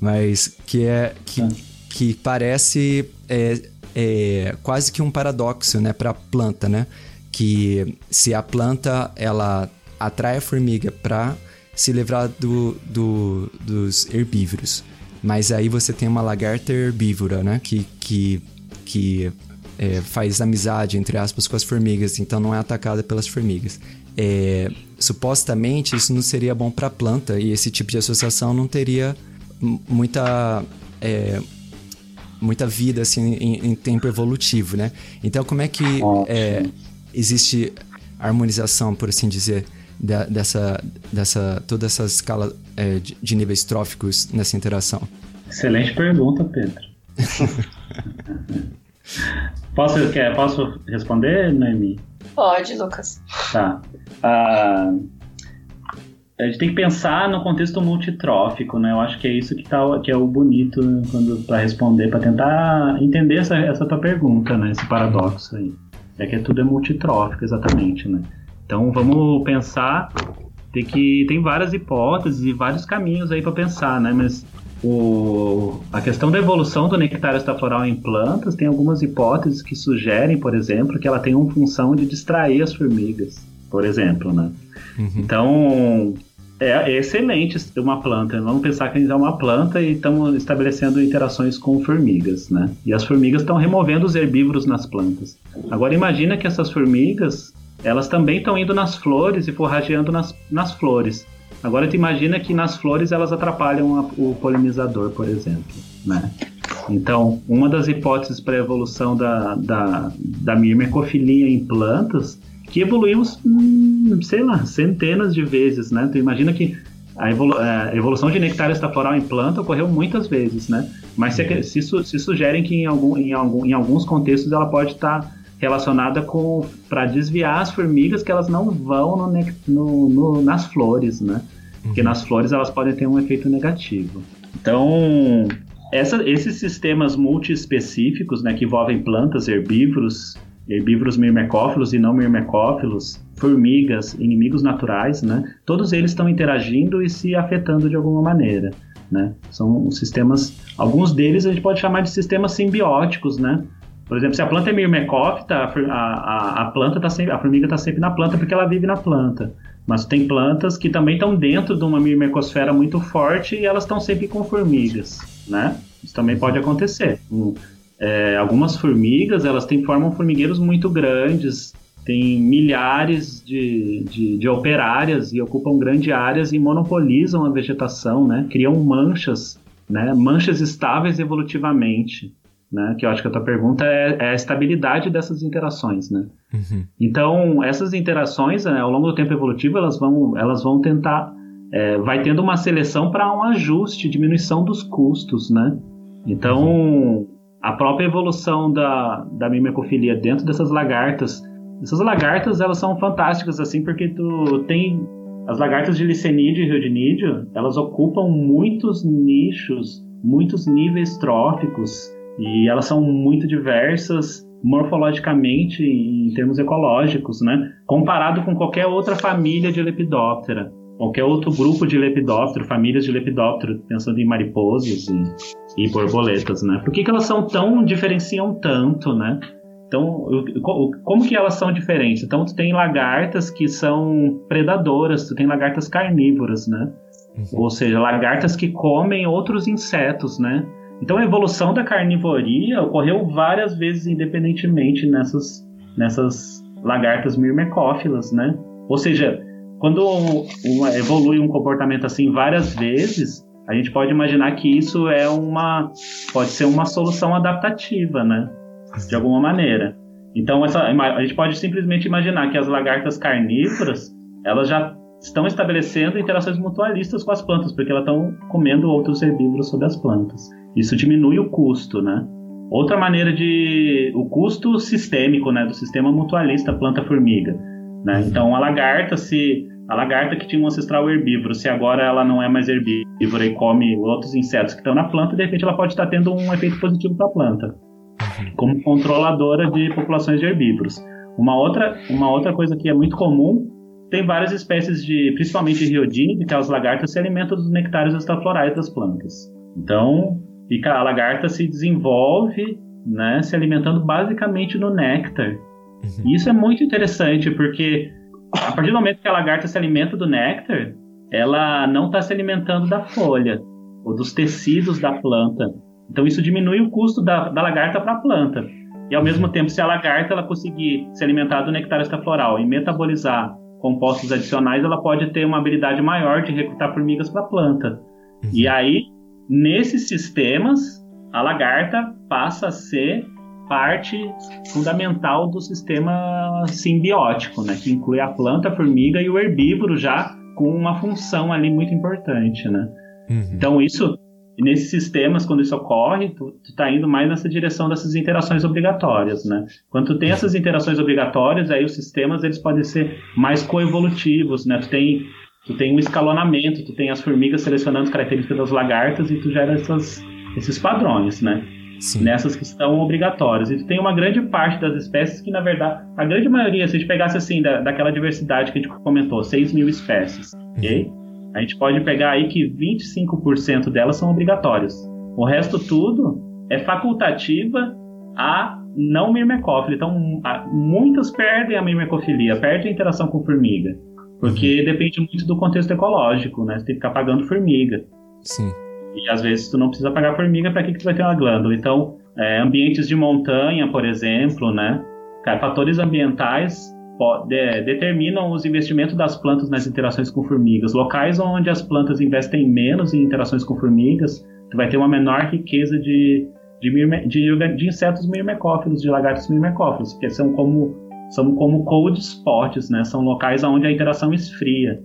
Mas que é que, ah. Que parece é, é, quase que um paradoxo, né, para a planta, né? Que se a planta ela atrai a formiga para se livrar do, do, dos herbívoros, mas aí você tem uma lagarta herbívora, né? Que, que, que é, faz amizade, entre aspas, com as formigas, então não é atacada pelas formigas. É, supostamente isso não seria bom para a planta e esse tipo de associação não teria muita é, muita vida assim em, em, tempo evolutivo, né? Então como é que é, existe harmonização, por assim dizer, da, dessa dessa toda essa escala é, de, de níveis tróficos nessa interação? Excelente pergunta, Pedro. [laughs] Posso, quer, posso responder, Noemi? Pode, Lucas. Tá. Ah, a gente tem que pensar no contexto multitrófico, né? Eu acho que é isso que, tá, que é o bonito quando para responder, para tentar entender essa, essa tua pergunta, né? Esse paradoxo aí. É que tudo é multitrófico, exatamente, né? Então vamos pensar tem que tem várias hipóteses e vários caminhos aí para pensar, né? Mas o, a questão da evolução do nectário estaforal em plantas tem algumas hipóteses que sugerem, por exemplo, que ela tem uma função de distrair as formigas, por exemplo, né? Uhum. Então, é, é, excelente uma planta. Vamos pensar que a gente é uma planta e estamos estabelecendo interações com formigas, né? E as formigas estão removendo os herbívoros nas plantas. Agora imagina que essas formigas, elas também estão indo nas flores e forrageando nas, nas flores. Agora tu imagina que nas flores elas atrapalham a, o polinizador, por exemplo, né? Então, uma das hipóteses para a evolução da, da, da mirmecofilia em plantas, que evoluímos, hum, sei lá, centenas de vezes, né? Tu imagina que a, evolu é, a evolução de nectário estafloral em planta ocorreu muitas vezes, né? Mas se, se, se sugerem que em, algum, em, algum, em alguns contextos ela pode estar tá relacionada com para desviar as formigas que elas não vão no, no, no, nas flores, né? Porque uhum. nas flores elas podem ter um efeito negativo. Então, essa, esses sistemas multiespecíficos, né, que envolvem plantas, herbívoros, herbívoros mirmecófilos e não mirmecófilos, formigas, inimigos naturais, né? Todos eles estão interagindo e se afetando de alguma maneira, né? São sistemas, alguns deles a gente pode chamar de sistemas simbióticos, né? Por exemplo, se a planta é mirmecófita, a, a, a planta tá sempre, a formiga está sempre na planta porque ela vive na planta. Mas tem plantas que também estão dentro de uma mirmecosfera muito forte e elas estão sempre com formigas, né? Isso também pode acontecer. É, algumas formigas, elas têm, formam formigueiros muito grandes, tem milhares de, de, de, operárias e ocupam grandes áreas e monopolizam a vegetação, né? Criam manchas, né? Manchas estáveis evolutivamente, né? Que eu acho que a tua pergunta é, é a estabilidade dessas interações, né? Uhum. Então, essas interações, né, ao longo do tempo evolutivo, elas vão, elas vão tentar... É, vai tendo uma seleção para um ajuste, diminuição dos custos, né? Então, uhum a própria evolução da, da mimecofilia dentro dessas lagartas. Essas lagartas, elas são fantásticas, assim, porque tu tem... As lagartas de licenídeo e rodinídeo, elas ocupam muitos nichos, muitos níveis tróficos, e elas são muito diversas morfologicamente em termos ecológicos, né? Comparado com qualquer outra família de lepidóptera qualquer outro grupo de lepidóptero, famílias de lepidóptero, pensando em mariposas e, e borboletas, né? Por que, que elas são tão, diferenciam tanto, né? Então, como que elas são diferentes? Então, tu tem lagartas que são predadoras, tu tem lagartas carnívoras, né? Uhum. Ou seja, lagartas que comem outros insetos, né? Então, a evolução da carnivoria ocorreu várias vezes independentemente nessas, nessas lagartas mirmecófilas, né? Ou seja, quando uma, evolui um comportamento assim várias vezes, a gente pode imaginar que isso é uma pode ser uma solução adaptativa, né? De alguma maneira. Então essa, a gente pode simplesmente imaginar que as lagartas carnívoras elas já estão estabelecendo interações mutualistas com as plantas, porque elas estão comendo outros herbívoros sobre as plantas. Isso diminui o custo, né? Outra maneira de o custo sistêmico, né, do sistema mutualista planta-formiga, né? Então a lagarta se a lagarta que tinha um ancestral herbívoro, se agora ela não é mais herbívora e come outros insetos que estão na planta, de repente ela pode estar tendo um efeito positivo para a planta, como controladora de populações de herbívoros. Uma outra, uma outra coisa que é muito comum, tem várias espécies de, principalmente de riodine, que as lagartas se alimentam dos nectários estaflorais das plantas. Então, fica, a lagarta se desenvolve, né, se alimentando basicamente no néctar. Uhum. E isso é muito interessante, porque a partir do momento que a lagarta se alimenta do néctar, ela não está se alimentando da folha ou dos tecidos da planta. Então isso diminui o custo da, da lagarta para a planta. E ao mesmo tempo, se a lagarta ela conseguir se alimentar do nectar extrafloral e metabolizar compostos adicionais, ela pode ter uma habilidade maior de recrutar formigas para a planta. E aí, nesses sistemas, a lagarta passa a ser parte fundamental do sistema simbiótico, né, que inclui a planta, a formiga e o herbívoro já com uma função ali muito importante, né? Uhum. Então isso nesses sistemas quando isso ocorre, tu, tu tá indo mais nessa direção dessas interações obrigatórias, né? Quando tu tem uhum. essas interações obrigatórias, aí os sistemas eles podem ser mais coevolutivos, né? Tu tem tu tem um escalonamento, tu tem as formigas selecionando as características das lagartas e tu gera essas, esses padrões, né? Sim. nessas que estão obrigatórias. E tem uma grande parte das espécies que, na verdade, a grande maioria, se a gente pegasse assim, da, daquela diversidade que a gente comentou, 6 mil espécies, uhum. ok? A gente pode pegar aí que 25% delas são obrigatórias. O resto tudo é facultativa a não mirmecófila. Então, muitas perdem a mirmecofilia, perdem a interação com formiga. Porque uhum. depende muito do contexto ecológico, né? Você tem que ficar pagando formiga. Sim. E às vezes tu não precisa pagar formiga, para que, que tu vai ter uma glândula? Então, é, ambientes de montanha, por exemplo, né? Cara, fatores ambientais de, determinam os investimentos das plantas nas interações com formigas. Locais onde as plantas investem menos em interações com formigas, tu vai ter uma menor riqueza de, de, de, de insetos mirmecófilos, de lagartos mirmecófilos, que são como, são como cold spots, né? São locais onde a interação esfria,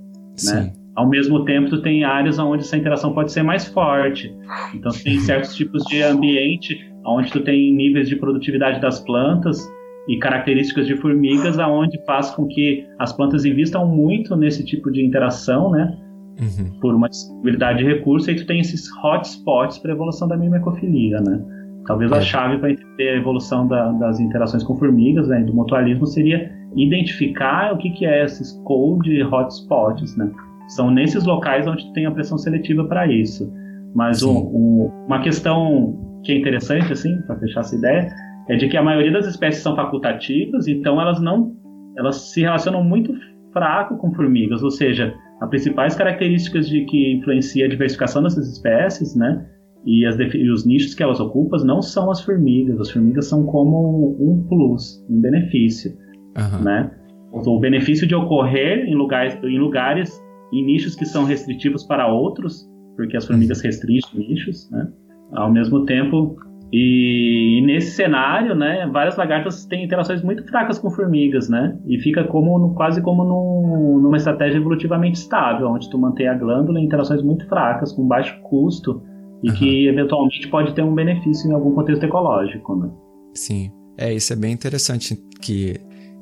né? Ao mesmo tempo tu tem áreas onde essa interação pode ser mais forte. Então tem certos tipos de ambiente onde tu tem níveis de produtividade das plantas e características de formigas aonde faz com que as plantas invistam muito nesse tipo de interação, né? Uhum. Por uma disponibilidade de recurso, e tu tem esses hotspots para evolução da mimecofilia, né? Talvez a é. chave para entender a evolução da, das interações com formigas, né, do mutualismo, seria identificar o que, que é esses cold hotspots, né? São nesses locais onde tem a pressão seletiva para isso. Mas um, um, uma questão que é interessante, assim, para fechar essa ideia, é de que a maioria das espécies são facultativas, então elas não, elas se relacionam muito fraco com formigas, ou seja, as principais características de que influencia a diversificação dessas espécies, né, e, as, e os nichos que elas ocupam não são as formigas. As formigas são como um plus, um benefício, uhum. né? O benefício de ocorrer em lugares, em lugares em nichos que são restritivos para outros, porque as formigas restringem nichos, né? Ao mesmo tempo, e, e, nesse cenário, né, várias lagartas têm interações muito fracas com formigas, né? E fica como quase como num, numa estratégia evolutivamente estável, onde tu mantém a glândula em interações muito fracas, com baixo custo, e uhum. que eventualmente pode ter um benefício em algum contexto ecológico, né? Sim. É, isso é bem interessante que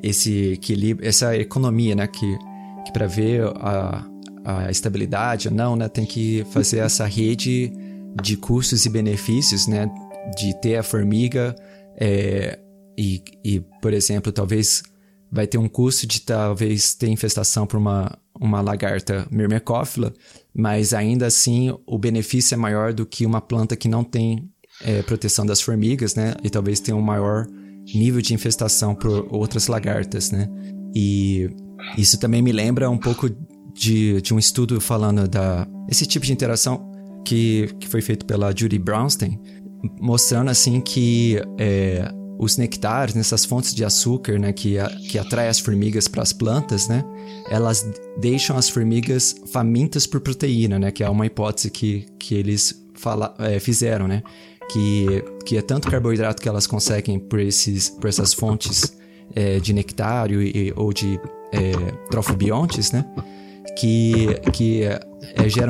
esse equilíbrio, essa economia, né, que, que para ver a, a estabilidade não, né, tem que fazer essa rede de custos e benefícios, né, de ter a formiga é, e, e, por exemplo, talvez vai ter um custo de talvez ter infestação por uma, uma lagarta myrmecófila, mas ainda assim o benefício é maior do que uma planta que não tem é, proteção das formigas, né, e talvez tenha um maior nível de infestação por outras lagartas, né, e isso também me lembra um pouco de, de um estudo falando da esse tipo de interação que, que foi feito pela Judy Brownstein, mostrando assim que é, os nectares nessas fontes de açúcar, né, que, a, que atrai as formigas para as plantas, né, elas deixam as formigas famintas por proteína, né, que é uma hipótese que, que eles fala, é, fizeram, né, que, que é tanto carboidrato que elas conseguem por, esses, por essas fontes é, de nectário e, ou de é, trofobiontes, né, que, que é,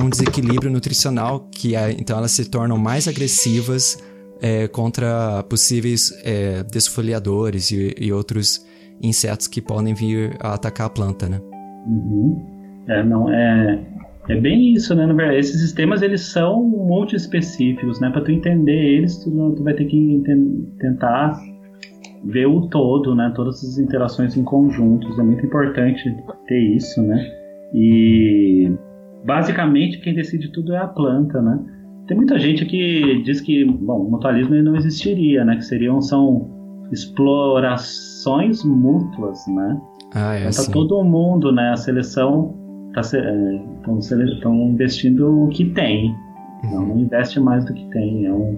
um desequilíbrio nutricional, que é, então elas se tornam mais agressivas é, contra possíveis é, desfoliadores e, e, outros insetos que podem vir a atacar a planta, né? Uhum. É, não, é, é bem isso, né? Verdade, esses sistemas, eles são multi-específicos, né? Para tu entender eles, tu, tu vai ter que tentar ver o todo, né? Todas as interações em conjuntos. É muito importante ter isso, né? E basicamente quem decide tudo é a planta, né? Tem muita gente que diz que, bom, o mutualismo não existiria, né? Que seriam são explorações mútuas, né? Ah, é tá todo mundo, né? A seleção estão é, investindo o que tem, uhum. não investe mais do que tem. É um,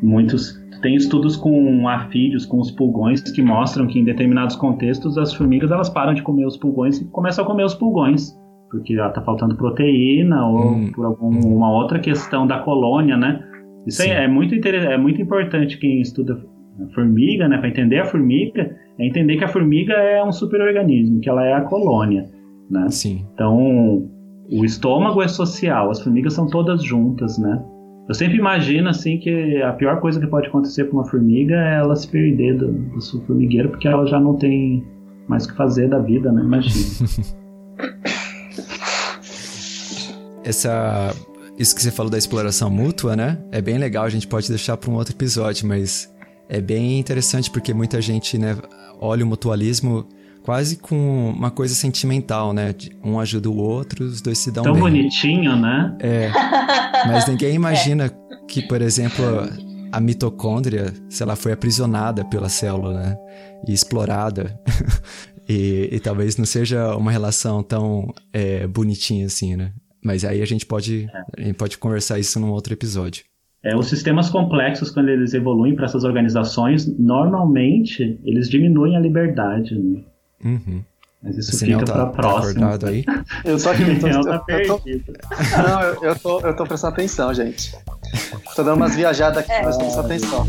muitos tem estudos com afídeos, com os pulgões, que mostram que em determinados contextos as formigas elas param de comer os pulgões e começam a comer os pulgões porque já está faltando proteína ou hum. por alguma outra questão da colônia, né? Isso aí é muito é muito importante quem estuda formiga, né, para entender a formiga, é entender que a formiga é um superorganismo, que ela é a colônia, né? Sim. Então, o estômago é social, as formigas são todas juntas, né? Eu sempre imagino assim que a pior coisa que pode acontecer para uma formiga é ela se perder do, do seu formigueiro, porque ela já não tem mais o que fazer da vida, né? Imagina. [laughs] essa isso que você falou da exploração mútua, né? É bem legal, a gente pode deixar para um outro episódio, mas é bem interessante porque muita gente, né, olha o mutualismo quase com uma coisa sentimental, né? Um ajuda o outro, os dois se dão Tão bem. bonitinho, né? É. [laughs] Mas ninguém imagina que, por exemplo, a mitocôndria, se ela foi aprisionada pela célula, né? E explorada. [laughs] e, e, talvez não seja uma relação tão é, bonitinha assim, né? Mas aí a gente pode, a gente pode conversar isso num outro episódio. É, os sistemas complexos, quando eles evoluem para essas organizações, normalmente eles diminuem a liberdade. Né? Uhum. Mas isso fica tá, para próxima. Tá aí? [laughs] eu tô aqui, tô, eu, tá eu, tô, Não, eu, eu, tô, eu tô prestando atenção, gente. Tô dando umas viajadas aqui, é. mas tô prestando atenção.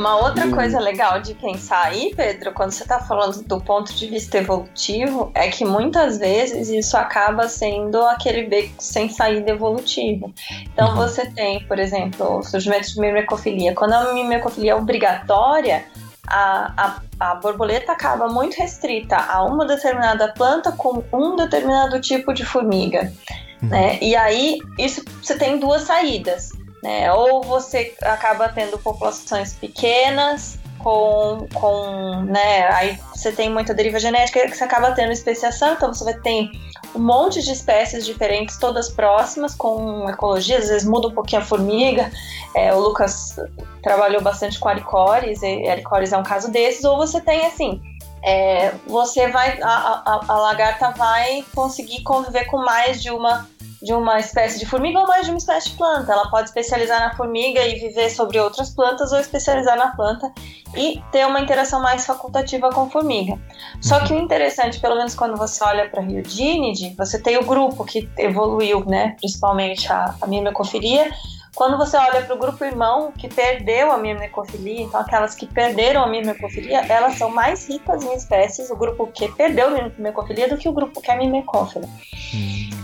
Uma outra E um- coisa legal de pensar aí, Pedro, quando você está falando do ponto de vista evolutivo, é que muitas vezes isso acaba sendo aquele beco sem saída evolutivo. Então Uhum. você tem, por exemplo, o surgimento de mimecofilia. Quando a mimecofilia é obrigatória, a, a, a borboleta acaba muito restrita a uma determinada planta com um determinado tipo de formiga. Né? E aí, isso você tem duas saídas. Né? Ou você acaba tendo populações pequenas, com, com né, aí você tem muita deriva genética que você acaba tendo especiação, então você vai ter um monte de espécies diferentes, todas próximas, com ecologia, às vezes muda um pouquinho a formiga. É, o Lucas trabalhou bastante com alicores, e alicores é um caso desses, ou você tem assim. é, você vai, a, a, a lagarta vai conseguir conviver com mais de uma de uma espécie de formiga ou mais de uma espécie de planta. Ela pode especializar na formiga e viver sobre outras plantas ou especializar na planta e ter uma interação mais facultativa com formiga. Só que o interessante, pelo menos quando você olha para a Riodinidae, você tem o grupo que evoluiu, né, principalmente a, a mimecofilia. Quando você olha para o grupo irmão que perdeu a mimecofilia, então aquelas que perderam a mimecofilia, elas são mais ricas em espécies, o grupo que perdeu a mimecofilia, do que o grupo que é mimecófilo.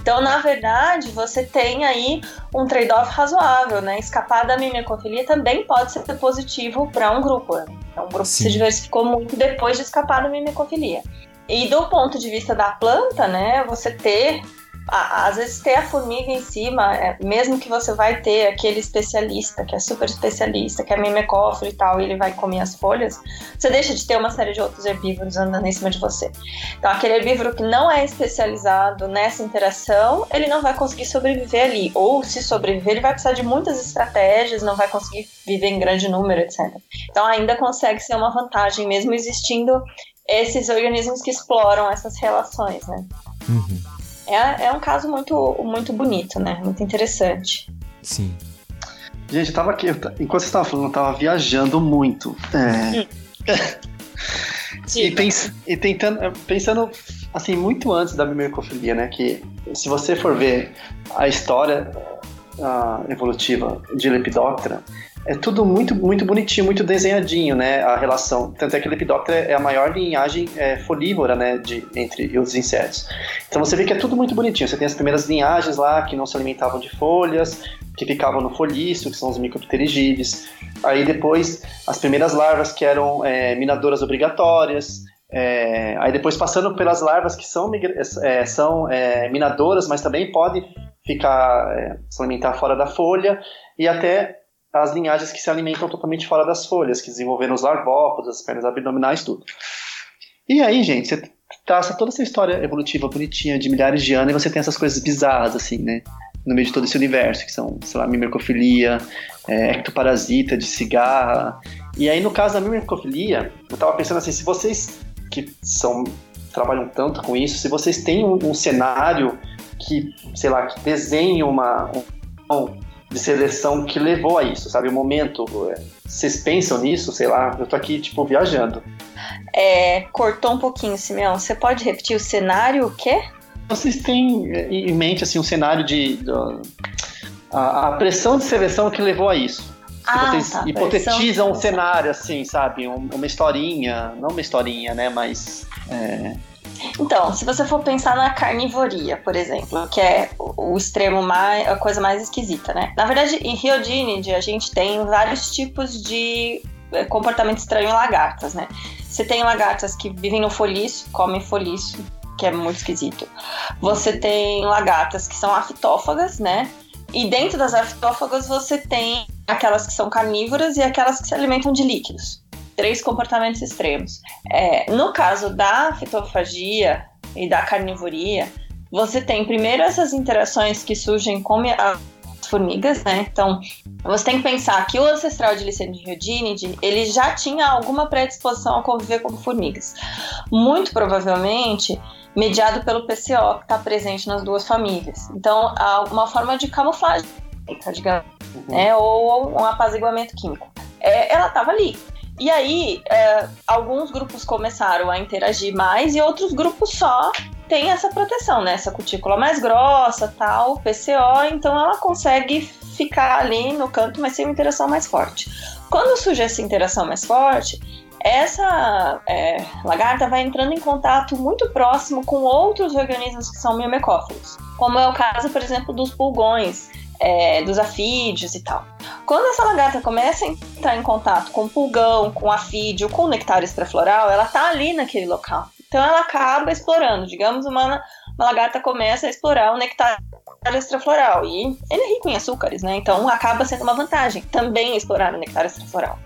Então, na verdade, você tem aí um trade-off razoável, né? Escapar da mimecofilia também pode ser positivo para um grupo. Né? Então, um grupo Sim. se diversificou muito depois de escapar da mimecofilia. E do ponto de vista da planta, né? Você ter às vezes ter a formiga em cima, é, mesmo que você vai ter aquele especialista, que é super especialista, que é mimecófilo e tal, e ele vai comer as folhas, você deixa de ter uma série de outros herbívoros andando em cima de você. Então, aquele herbívoro que não é especializado nessa interação, ele não vai conseguir sobreviver ali. Ou, se sobreviver, ele vai precisar de muitas estratégias, não vai conseguir viver em grande número, etc. Então, ainda consegue ser uma vantagem, mesmo existindo esses organismos que exploram essas relações, né? Uhum. É, é um caso muito, muito bonito, né? Muito interessante. Sim. Gente, eu tava aqui, eu enquanto você tava falando, eu tava viajando muito. É, [laughs] e, pens- e tentando, é, pensando assim, muito antes da mimecofilia, né? Que se você for ver a história ah, evolutiva de Lepidoptera, é tudo muito, muito bonitinho, muito desenhadinho, né? A relação. Tanto é que Lepidoptera é a maior linhagem é, folívora, né? De, entre os insetos. Então você vê que é tudo muito bonitinho. Você tem as primeiras linhagens lá que não se alimentavam de folhas, que ficavam no folício, que são os micropterigídeos. Aí depois as primeiras larvas que eram é, minadoras obrigatórias. É, aí depois passando pelas larvas que são, migra- é, são é, minadoras, mas também podem ficar é, se alimentar fora da folha e até as linhagens que se alimentam totalmente fora das folhas, que desenvolveram os larvópodos, as pernas abdominais, tudo. E aí, gente, você traça toda essa história evolutiva bonitinha de milhares de anos e você tem essas coisas bizarras, assim, né? No meio de todo esse universo, que são, sei lá, mimercofilia, é, ectoparasita de cigarra. E aí, no caso da mimercofilia, eu tava pensando assim, se vocês que são trabalham tanto com isso, se vocês têm um, um cenário que, sei lá, que desenhe uma um, de seleção que levou a isso, sabe? O momento, é, vocês pensam nisso, sei lá, eu tô aqui, tipo, viajando. É, cortou um pouquinho, Simeão. Você pode repetir o cenário, o quê? Vocês têm em mente, assim, um cenário de... do- a, a pressão de seleção que levou a isso. Ah, vocês tá, hipotetizam um de cenário, assim, sabe? Um- uma historinha, não uma historinha, né? Mas... é, Então, se você for pensar na carnivoria, por exemplo, que é o extremo mais, a coisa mais esquisita, né? Na verdade, em Riodinidae a gente tem vários tipos de eh, comportamento estranho em lagartas, né? Você tem lagartas que vivem no folício, comem folício, que é muito esquisito. Você tem lagartas que são aftófagas, né? E dentro das aftófagas você tem aquelas que são carnívoras e aquelas que se alimentam de líquidos. Três comportamentos extremos. É, no caso da fitofagia e da carnivoria, você tem primeiro essas interações que surgem com as formigas, né? Então, você tem que pensar que o ancestral de Licinidiodinidae, ele já tinha alguma predisposição a conviver com formigas. Muito provavelmente mediado pelo PCO que está presente nas duas famílias. Então, há forma de camuflagem, digamos, né? ou um apaziguamento químico. É, ela estava ali. E aí, é, alguns grupos começaram a interagir mais e outros grupos só têm essa proteção, né? Essa cutícula mais grossa, tal, PCO, então ela consegue ficar ali no canto, mas sem uma interação mais forte. Quando surge essa interação mais forte, essa é, lagarta vai entrando em contato muito próximo com outros organismos que são myrmecófilos, como é o caso, por exemplo, dos pulgões, é, dos afídeos e tal. Quando essa lagarta começa a entrar em contato com o pulgão, com o afídeo, com o nectar extrafloral, ela está ali naquele local. Então ela acaba explorando. Digamos, uma, uma lagarta começa a explorar o nectar extrafloral e ele é rico em açúcares, né? Então acaba sendo uma vantagem também explorar o nectar extrafloral.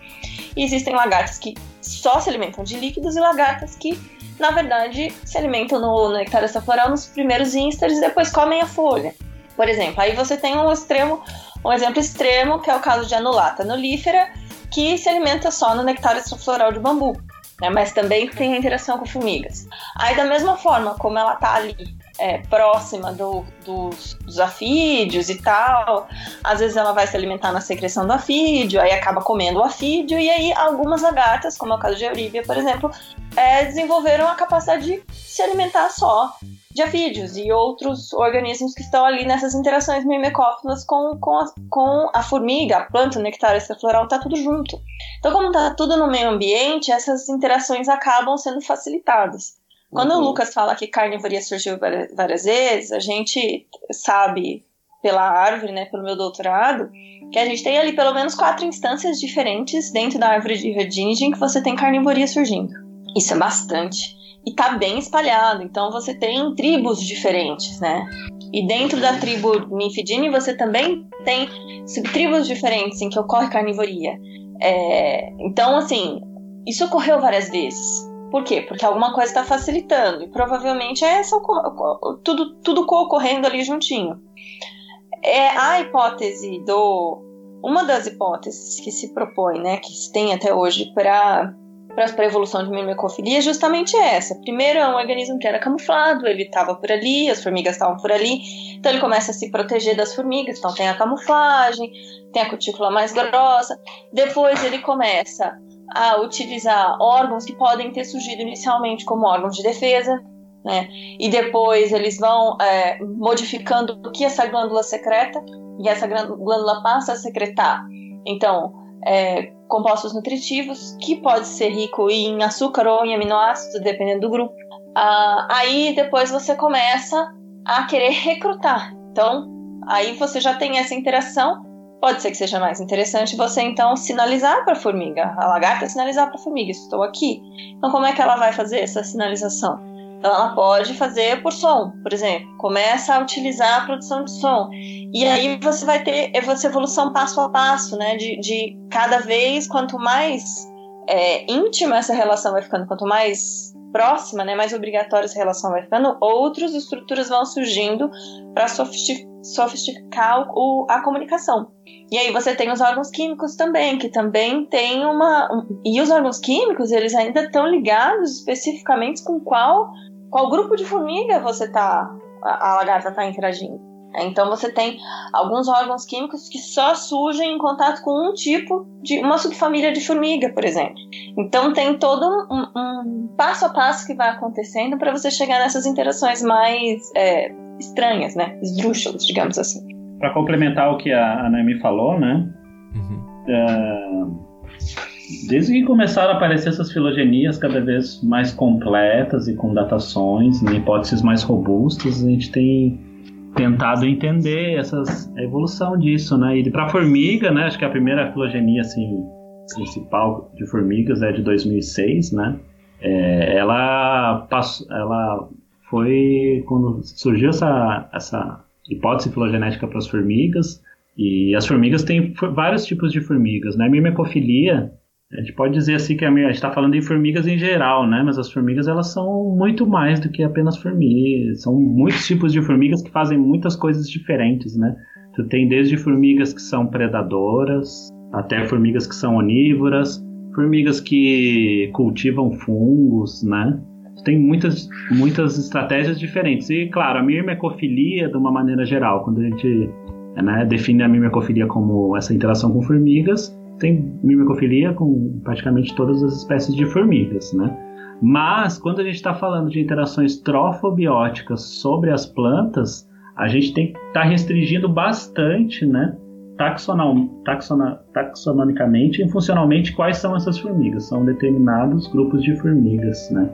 E existem lagartas que só se alimentam de líquidos e lagartas que, na verdade, se alimentam no nectar extrafloral nos primeiros ísteres e depois comem a folha. Por exemplo, aí você tem um extremo, um exemplo extremo que é o caso de anulata nulífera, que se alimenta só no nectar extrafloral de bambu, né? mas também tem interação com formigas. Aí da mesma forma como ela está ali é, próxima do, dos, dos, afídeos e tal. Às vezes ela vai se alimentar na secreção do afídeo, aí acaba comendo o afídeo, e aí algumas lagartas, como é o caso de Euribia, por exemplo, é, desenvolveram a capacidade de se alimentar só de afídeos e outros organismos que estão ali nessas interações mimecófilas com, com, a, com a formiga, a planta, o nectar extrafloral, tá tudo junto. Então, como tá tudo no meio ambiente, essas interações acabam sendo facilitadas. Quando uhum. o Lucas fala que carnivoria surgiu várias vezes, a gente sabe pela árvore, né, pelo meu doutorado, que a gente tem ali pelo menos quatro instâncias diferentes dentro da árvore de Redingen que você tem carnivoria surgindo. Isso é bastante. E tá bem espalhado, então você tem tribos diferentes, né? E dentro da tribo Ninfidini você também tem subtribos diferentes em que ocorre carnivoria. É, então, assim, isso ocorreu várias vezes. Por quê? Porque alguma coisa está facilitando. E provavelmente é essa tudo, tudo ocorrendo ali juntinho. É a hipótese do. Uma das hipóteses que se propõe, né, que se tem até hoje para para a evolução de mimicofilia é justamente essa. Primeiro, é um organismo que era camuflado, ele estava por ali, as formigas estavam por ali, então ele começa a se proteger das formigas, então tem a camuflagem, tem a cutícula mais grossa. Depois ele começa a utilizar órgãos que podem ter surgido inicialmente como órgãos de defesa, né? E depois eles vão é, modificando o que essa glândula secreta e essa glândula passa a secretar. Então, é, compostos nutritivos, que pode ser rico em açúcar ou em aminoácidos, dependendo do grupo. Ah, aí depois você começa a querer recrutar. Então, aí você já tem essa interação Pode ser que seja mais interessante você então sinalizar para a formiga, a lagarta sinalizar para a formiga, estou aqui. Então, como é que ela vai fazer essa sinalização? Então, ela pode fazer por som, por exemplo. Começa a utilizar a produção de som. E aí você vai ter essa evolução passo a passo, né? De, de cada vez, quanto mais é, íntima essa relação vai ficando, quanto mais próxima, né, mais obrigatória essa relação vai ficando, outras estruturas vão surgindo para sofisticar o, a comunicação. E aí você tem os órgãos químicos também, que também tem uma. Um, e os órgãos químicos, eles ainda estão ligados especificamente com qual, qual grupo de formiga você tá. A, a lagarta está interagindo. Então você tem alguns órgãos químicos que só surgem em contato com um tipo de uma subfamília de formiga, por exemplo. Então tem todo um, um passo a passo que vai acontecendo para você chegar nessas interações mais é, estranhas, né? Esdrúxulas, digamos assim. Para complementar o que a, a Naomi falou, né? Uhum. Uh, desde que começaram a aparecer essas filogenias cada vez mais completas e com datações, em hipóteses mais robustas, a gente tem tentado entender essas, a evolução disso, né? E para formiga, né? Acho que a primeira filogenia assim principal de formigas é de 2006, né? É, ela passou, ela foi quando surgiu essa, essa hipótese filogenética para as formigas. E as formigas têm vários tipos de formigas, né? A mimecofilia, a gente pode dizer assim que a, gente está falando de formigas em geral, né? Mas as formigas elas são muito mais do que apenas formigas. São muitos tipos de formigas que fazem muitas coisas diferentes, né? Tu tem desde formigas que são predadoras, até formigas que são onívoras, formigas que cultivam fungos, né? tem muitas, muitas estratégias diferentes. E, claro, a mirmecofilia, de uma maneira geral, quando a gente né, define a mirmecofilia como essa interação com formigas, tem mirmecofilia com praticamente todas as espécies de formigas, né? Mas, quando a gente está falando de interações trofobióticas sobre as plantas, a gente tem que estar tá restringindo bastante, né? taxonal, taxona, taxonomicamente e funcionalmente quais são essas formigas. São determinados grupos de formigas, né?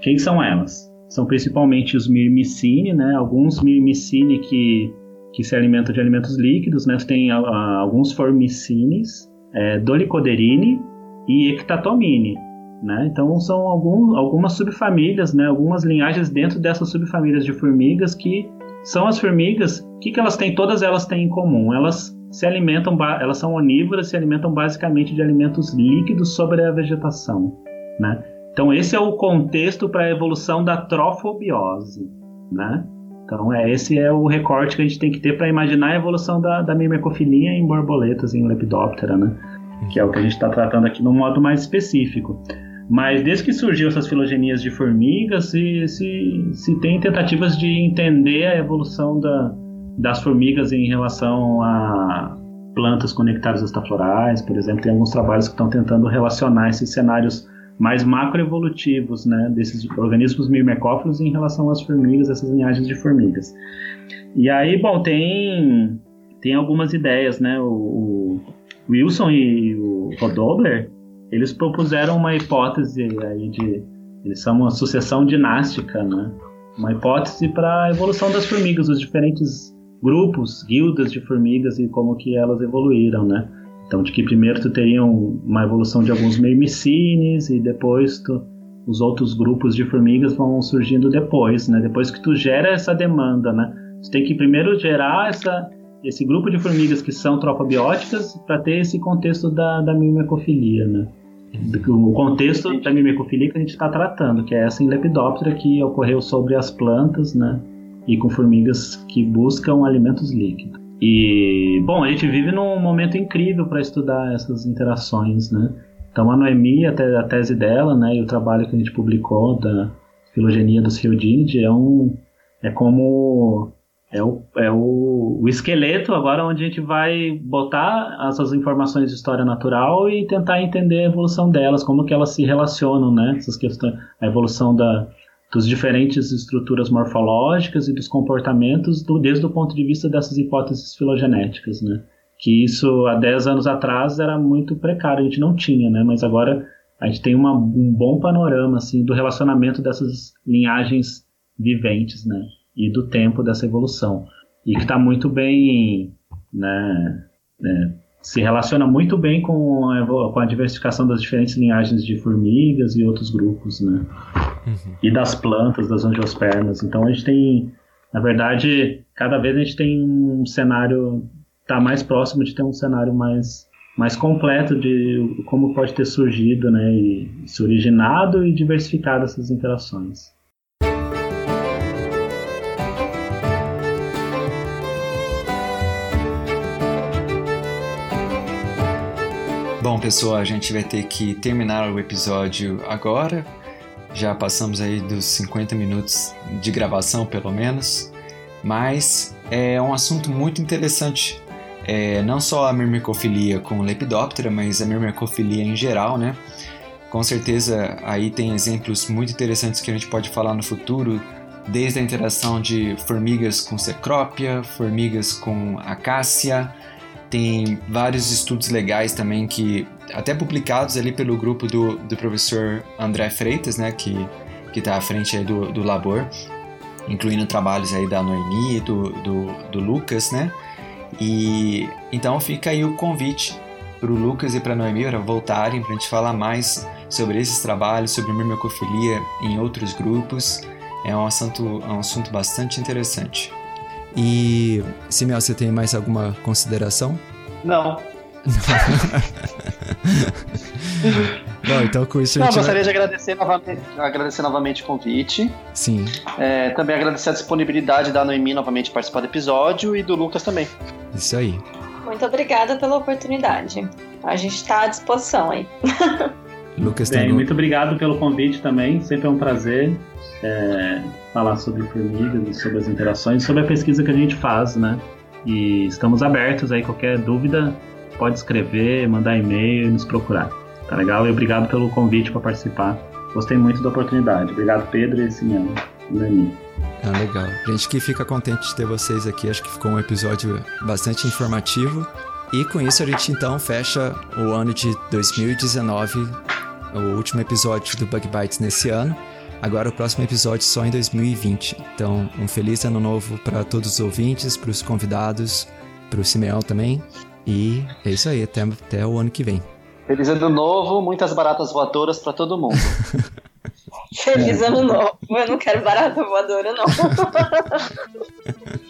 Quem são elas? São principalmente os Myrmicine, né? Alguns Myrmicine que, que se alimentam de alimentos líquidos, né? Tem a, a, alguns Formicines, é, Dolicoderine e Ectatomine, né? Então são algum, algumas subfamílias, né? Algumas linhagens dentro dessas subfamílias de formigas que são as formigas. O que, que elas têm? Todas elas têm em comum. Elas se alimentam, elas são onívoras, se alimentam basicamente de alimentos líquidos sobre a vegetação, né? Então esse é o contexto para a evolução da trofobiose, né? Então é, esse é o recorte que a gente tem que ter para imaginar a evolução da, da em borboletas, em lepidóptera, né? Que é o que a gente está tratando aqui no modo mais específico. Mas desde que surgiu essas filogenias de formigas, se, se, se tem tentativas de entender a evolução da, das formigas em relação a plantas conectadas estaflorais, por exemplo, tem alguns trabalhos que estão tentando relacionar esses cenários mais macroevolutivos, né, desses organismos mirmecófilos em relação às formigas, essas linhagens de formigas. E aí, bom, tem tem algumas ideias, né, o, o Wilson e o Rodobler, eles propuseram uma hipótese aí de eles são uma sucessão dinástica, né? Uma hipótese para a evolução das formigas, os diferentes grupos, guildas de formigas e como que elas evoluíram, né? Então, de que primeiro tu teria uma evolução de alguns meimicines e depois tu, os outros grupos de formigas vão surgindo depois, né? Depois que tu gera essa demanda, né? Tu tem que primeiro gerar essa, esse grupo de formigas que são trofobióticas para ter esse contexto da, da mimecofilia, né? O contexto da mimecofilia que a gente está tratando, que é essa em Lepidoptera que ocorreu sobre as plantas, né? E com formigas que buscam alimentos líquidos. E, bom, a gente vive num momento incrível para estudar essas interações, né? Então, a Noemi, a, a tese dela, né, e o trabalho que a gente publicou da filogenia dos Riodinidae é um é como é o, é o, o esqueleto agora onde a gente vai botar essas informações de história natural e tentar entender a evolução delas, como que elas se relacionam, né? Essas questões, a evolução da, dos diferentes estruturas morfológicas e dos comportamentos do, desde o ponto de vista dessas hipóteses filogenéticas, né? Que isso há 10 anos atrás era muito precário, a gente não tinha, né? Mas agora a gente tem uma, um bom panorama assim do relacionamento dessas linhagens viventes, né? E do tempo dessa evolução e que está muito bem, né? né se relaciona muito bem com a, com a diversificação das diferentes linhagens de formigas e outros grupos, né? Uhum. E das plantas, das angiospermas. Então a gente tem, na verdade, cada vez a gente tem um cenário, está mais próximo de ter um cenário mais, mais completo de como pode ter surgido, né? E se originado e diversificado essas interações. Bom, pessoal, a gente vai ter que terminar o episódio agora. Já passamos aí dos 50 minutos de gravação, pelo menos. Mas é um assunto muito interessante. É, não só a mirmecofilia com Lepidoptera, mas a mirmecofilia em geral, né? Com certeza aí tem exemplos muito interessantes que a gente pode falar no futuro, desde a interação de formigas com cecrópia, formigas com acácia, tem vários estudos legais também que até publicados ali pelo grupo do, do professor André Freitas, né, que que está à frente aí do, do Labor, incluindo trabalhos aí da Noemi e do, do, do Lucas, né? E então fica aí o convite para o Lucas e para a Noemi para voltarem para a gente falar mais sobre esses trabalhos, sobre mirmecofilia em outros grupos. É um assunto, é um assunto bastante interessante. E, Simeão, você tem mais alguma consideração? Não. [laughs] Bom, então com isso Não, a gente gostaria vai... de agradecer novamente, agradecer novamente o convite. Sim. É, também agradecer a disponibilidade da Noemi novamente participar do episódio e do Lucas também. Isso aí. Muito obrigada pela oportunidade. A gente está à disposição aí. [laughs] Lucas Bem, tem muito obrigado pelo convite também. Sempre é um prazer é, falar sobre formigas e sobre as interações, sobre a pesquisa que a gente faz, né? E estamos abertos aí, qualquer dúvida pode escrever, mandar e-mail e nos procurar. Tá legal? E obrigado pelo convite para participar. Gostei muito da oportunidade. Obrigado, Pedro e Simeão. E Ah, legal. Gente que fica contente de ter vocês aqui. Acho que ficou um episódio bastante informativo. E com isso a gente então fecha o ano de 2019, o último episódio do Bug Bites nesse ano. Agora o próximo episódio só em 2020. Então, um feliz ano novo para todos os ouvintes, para os convidados, para o Simeão também. E é isso aí, até, até o ano que vem. Feliz ano novo, muitas baratas voadoras para todo mundo. [laughs] Feliz ano novo. Eu não quero barata voadora, não. [laughs]